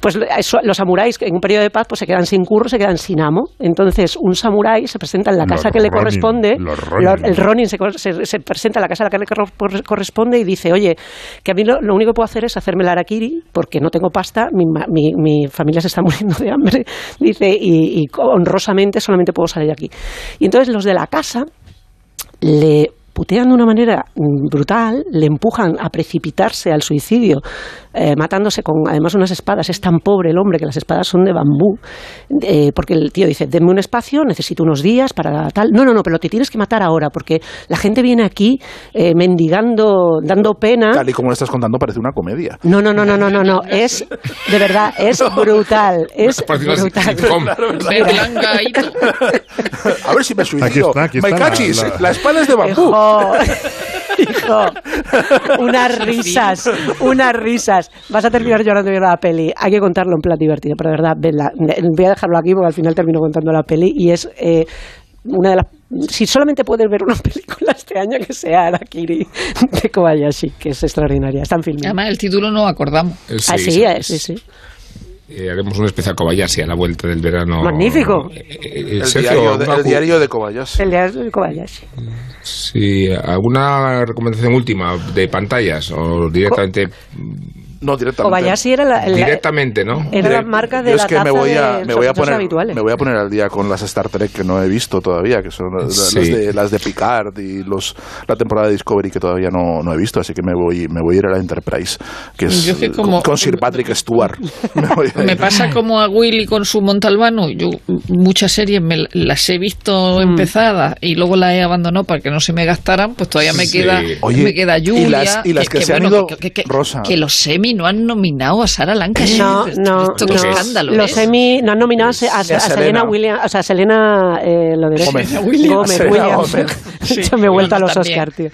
Pues eso, los samuráis en un periodo de paz pues se quedan sin curro, se quedan sin amo. Entonces un samurái se presenta en la casa que le Ronin, corresponde, Ronin. el Ronin se, se- se presenta en la casa a la que le cor- corresponde y dice, oye, que a mí lo, lo único que puedo hacer es hacerme el harakiri porque no tengo pasta, mi, mi- mi familia se está (laughs) muriendo de hambre, dice, y, y honrosamente solamente puedo salir de aquí. Y entonces los de la casa le putean de una manera mm, brutal, le empujan a precipitarse al suicidio, eh, matándose con además unas espadas. Es tan pobre el hombre que las espadas son de bambú, eh, porque el tío dice, denme un espacio, necesito unos días para tal. No, no, no, pero te tienes que matar ahora, porque la gente viene aquí eh, mendigando, dando pena. Tal y como lo estás contando, parece una comedia. No, no, no, no, no, no, no, es, de verdad, es (laughs) brutal, es brutal. sitcom. Berlanga y todo. A ver si me suicido. está, aquí Me está la- la, la- espada es de bambú. Hijo, hijo, unas risas, unas risas. Vas a terminar llorando viendo la peli. Hay que contarlo en plan divertido, pero de verdad, vedla. voy a dejarlo aquí porque al final termino contando la peli y es eh, una de las. Si solamente puedes ver una (laughs) película este año, que sea Arakiri de Kobayashi, que es extraordinaria. Está en film. Además, el título no acordamos. Eh, Ah, sí, eh, sí, sí. Eh, haremos un especial Kobayashi a la vuelta del verano. Magnífico. Eh, eh, El, Sergio, diario de, ¿alguna el diario de Kobayashi. El de Kobayashi. Sí, ¿alguna recomendación última de pantallas o directamente? No, directamente. Kobayashi era la, la- directamente, ¿no? era la marca de Yo la es que me voy a, de me voy a poner habituales. me voy a poner al día con las Star Trek que no he visto todavía que son las, Sí. las de las de Picard y los la temporada de Discovery que todavía no, no he visto así que me voy me voy a ir a la Enterprise que es Yo es que como- con, con Sir Patrick Stewart (laughs) me, Me pasa como a Willy con su Montalbano. Yo muchas series me las he visto Mm. empezadas y luego las he abandonado para que no se me gastaran. Pues todavía me Sí. queda Oye, me queda y Julia. las- y las que se han ido, que, que- Rosa. que lo sé, mi Emmy no han nominado a Sarah Lancashire. No, no, Esto no. escándalo. Los ¿eh? Emmy no han nominado a, Se- a- a Selena. Williams, o sea, Selena, eh, lo diré. Gómez. Gómez, Gómez. Williams. Gómez. Yo (laughs) me he vuelto a los también. Oscar, tío.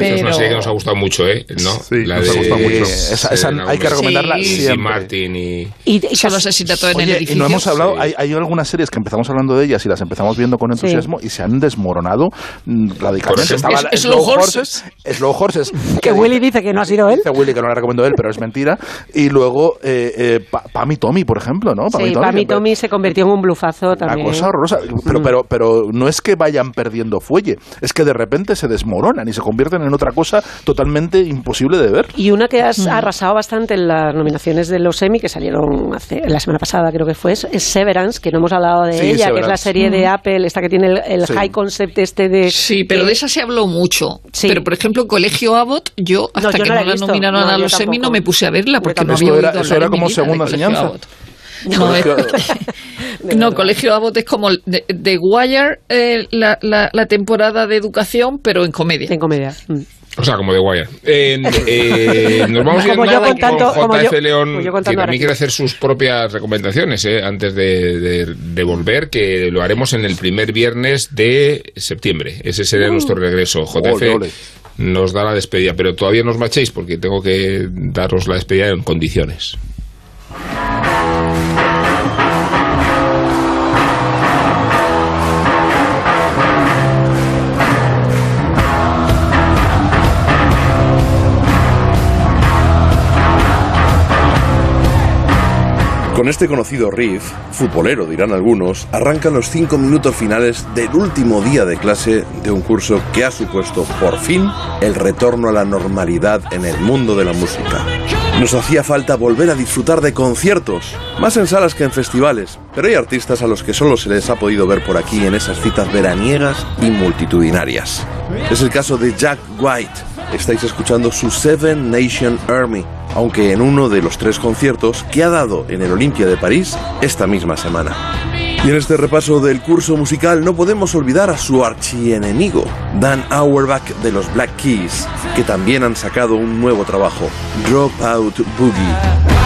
Es una serie que nos ha gustado mucho, ¿eh? ¿No? Sí, la nos ha de gustado mucho. Esa- esa hay que recomendarla Y siempre. Martin y... Y, y Solo casi- asesinato en el Oye, y edificio. no hemos hablado, Sí. hay, hay algunas series que empezamos hablando de ellas y las empezamos viendo con entusiasmo y se han desmoronado mm, radicalmente. Estaba Es- Slow Horses. Slow Horses. (laughs) que Willy dice que no ha sido él. Dice Willy que no la recomendó él, pero es mentira. Y luego eh, eh, Pa- Pam y Tommy, por ejemplo, ¿no? Pam y Sí, Tommy, Pam y que- Tommy se convirtió en un blufazo Una también. cosa horrorosa. Pero, pero, pero no es que vayan perdiendo fuelle, es que de repente se desmoronan y se convierten en otra cosa totalmente imposible de ver. Y una que has Mm. arrasado bastante en las nominaciones de los Emmy, que salieron hace, la semana pasada, creo que fue, es Severance, que no hemos hablado de Sí, ella, que es la serie de Apple, esta que tiene el, el Sí. high concept este de... Sí, pero que- de esa se habló mucho. Sí. Pero, por ejemplo, Colegio Abbott, yo hasta yo que no la no nominaron No, a los Emmy no me puse a verla porque no había era- oído eso era como segunda Colegio enseñanza. No, eh, (laughs) no, Colegio Abbott es como de, de Wire eh, la, la- la temporada de educación, pero en comedia. En comedia. Mm. O sea, como de Wire. Eh, eh, nos vamos a ir yo contando- con como JF yo- León, como yo que también quiere hacer sus propias recomendaciones eh, antes de, de- de volver, que lo haremos en el primer viernes de septiembre. Ese será nuestro regreso. JF Ole, ole. Nos da la despedida, pero todavía no os porque tengo que daros la despedida en condiciones. Con este conocido riff, futbolero dirán algunos, arrancan los cinco minutos finales del último día de clase de un curso que ha supuesto por fin el retorno a la normalidad en el mundo de la música. Nos hacía falta volver a disfrutar de conciertos, más en salas que en festivales, pero hay artistas a los que solo se les ha podido ver por aquí en esas citas veraniegas y multitudinarias. Es el caso de Jack White. Estáis escuchando su Seven Nation Army, aunque en uno de los tres conciertos que ha dado en el Olympia de París esta misma semana. Y en este repaso del curso musical no podemos olvidar a su archienemigo, Dan Auerbach de los Black Keys, que también han sacado un nuevo trabajo, Dropout Boogie.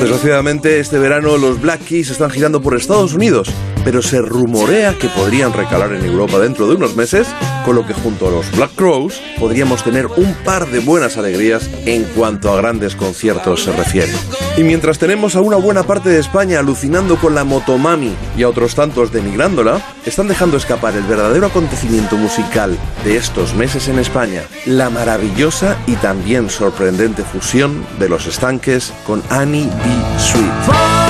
Desgraciadamente, este verano los Black Keys están girando por Estados Unidos, pero se rumorea que podrían recalar en Europa dentro de unos meses, con lo que junto a los Black Crows podríamos tener un par de buenas alegrías en cuanto a grandes conciertos se refiere. Y mientras tenemos a una buena parte de España alucinando con la motomami y a otros tantos denigrándola, están dejando escapar el verdadero acontecimiento musical de estos meses en España, la maravillosa y también sorprendente fusión de los estanques con Annie B. Sweet.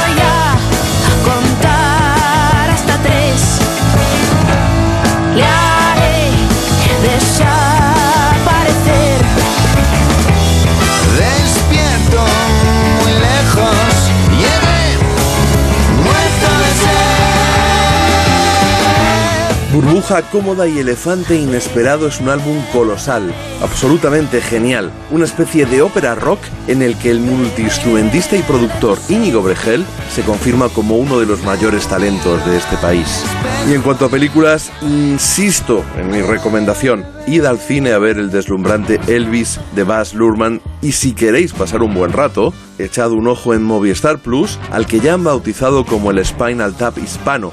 Burbuja cómoda y elefante inesperado es un álbum colosal, absolutamente genial, una especie de ópera rock en el que el multiinstrumentista y productor Íñigo Bregel se confirma como uno de los mayores talentos de este país. Y en cuanto a películas, insisto en mi recomendación, id al cine a ver el deslumbrante Elvis de Baz Luhrmann y si queréis pasar un buen rato, echad un ojo en Movistar Plus al que ya han bautizado como el Spinal Tap hispano,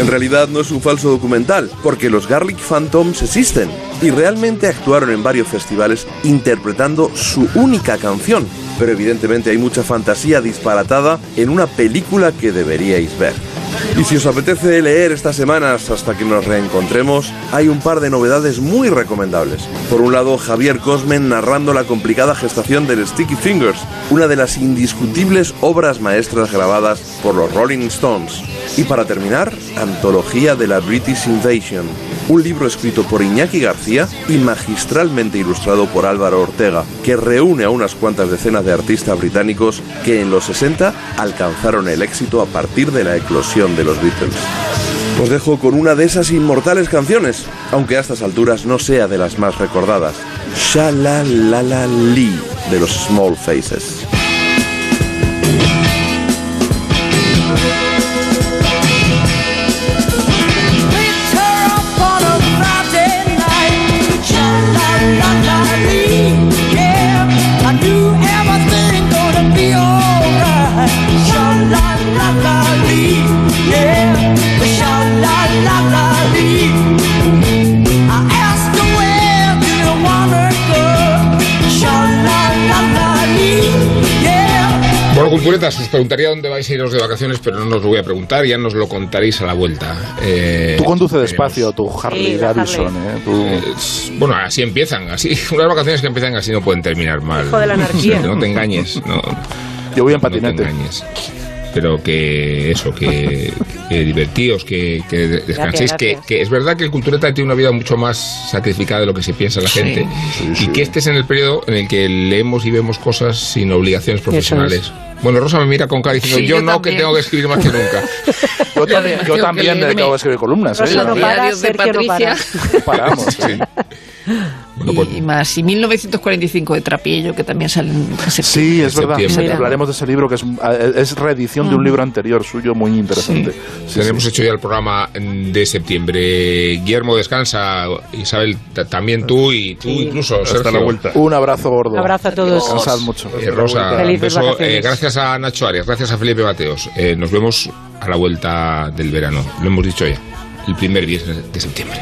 En realidad no es un falso documental, porque los Garlic Phantoms existen y realmente actuaron en varios festivales interpretando su única canción. Pero evidentemente hay mucha fantasía disparatada en una película que deberíais ver. Y si os apetece leer estas semanas hasta que nos reencontremos, hay un par de novedades muy recomendables. Por un lado, Javier Cosmen narrando la complicada gestación del Sticky Fingers, una de las indiscutibles obras maestras grabadas por los Rolling Stones. Y para terminar, Antología de la British Invasion, un libro escrito por Iñaki García y magistralmente ilustrado por Álvaro Ortega, que reúne a unas cuantas decenas de artistas británicos que en los 60 alcanzaron el éxito a partir de la eclosión de los Beatles. Os dejo con una de esas inmortales canciones, aunque a estas alturas no sea de las más recordadas. Shalalali de los Small Faces. Culturetas, os preguntaría dónde vais a iros de vacaciones, pero no os lo voy a preguntar, ya nos lo contaréis a la vuelta. Eh, Tú conduce despacio, tu Harley Sí, Davidson, ¿eh? Tú- Eh, bueno, así empiezan, así. (laughs) Unas vacaciones que empiezan así no pueden terminar mal. Hijo de la anarquía. (laughs) No te engañes, no, Yo voy en no te patinete. engañes. Pero que eso, que, que divertíos, que, que descanséis, que, gracias. que es verdad que el Cultureta tiene una vida mucho más sacrificada de lo que se piensa la gente. Sí, Y sí. que este es en el periodo en el que leemos y vemos cosas sin obligaciones profesionales. Bueno, Rosa me mira con cara diciendo, Sí, yo, yo no, también. que tengo que escribir más que nunca. (laughs) Yo, también- tengo yo que también leerme. acabo de escribir columnas. ¿eh? Rosa no Ya- para, de no Patricia. para. no paramos. Sí. Bueno, pues, Y, más. Y 1945 de Trapillo, que también sale en septiembre. Sí, es verdad. Sí, hablaremos de ese libro que es, es reedición de un libro anterior suyo muy interesante. Sí, Tenemos sí. hecho ya el programa de septiembre. Guillermo descansa, Isabel ta- también tú y tú incluso Hasta Sergio. la vuelta. Un abrazo gordo. Un abrazo a todos. Descansad mucho. Eh, Rosa, beso. vacaciones. Eh, gracias a Nacho Arias, gracias a Felipe Mateos. Eh, nos vemos a la vuelta del verano. Lo hemos dicho ya, el primer viernes de septiembre.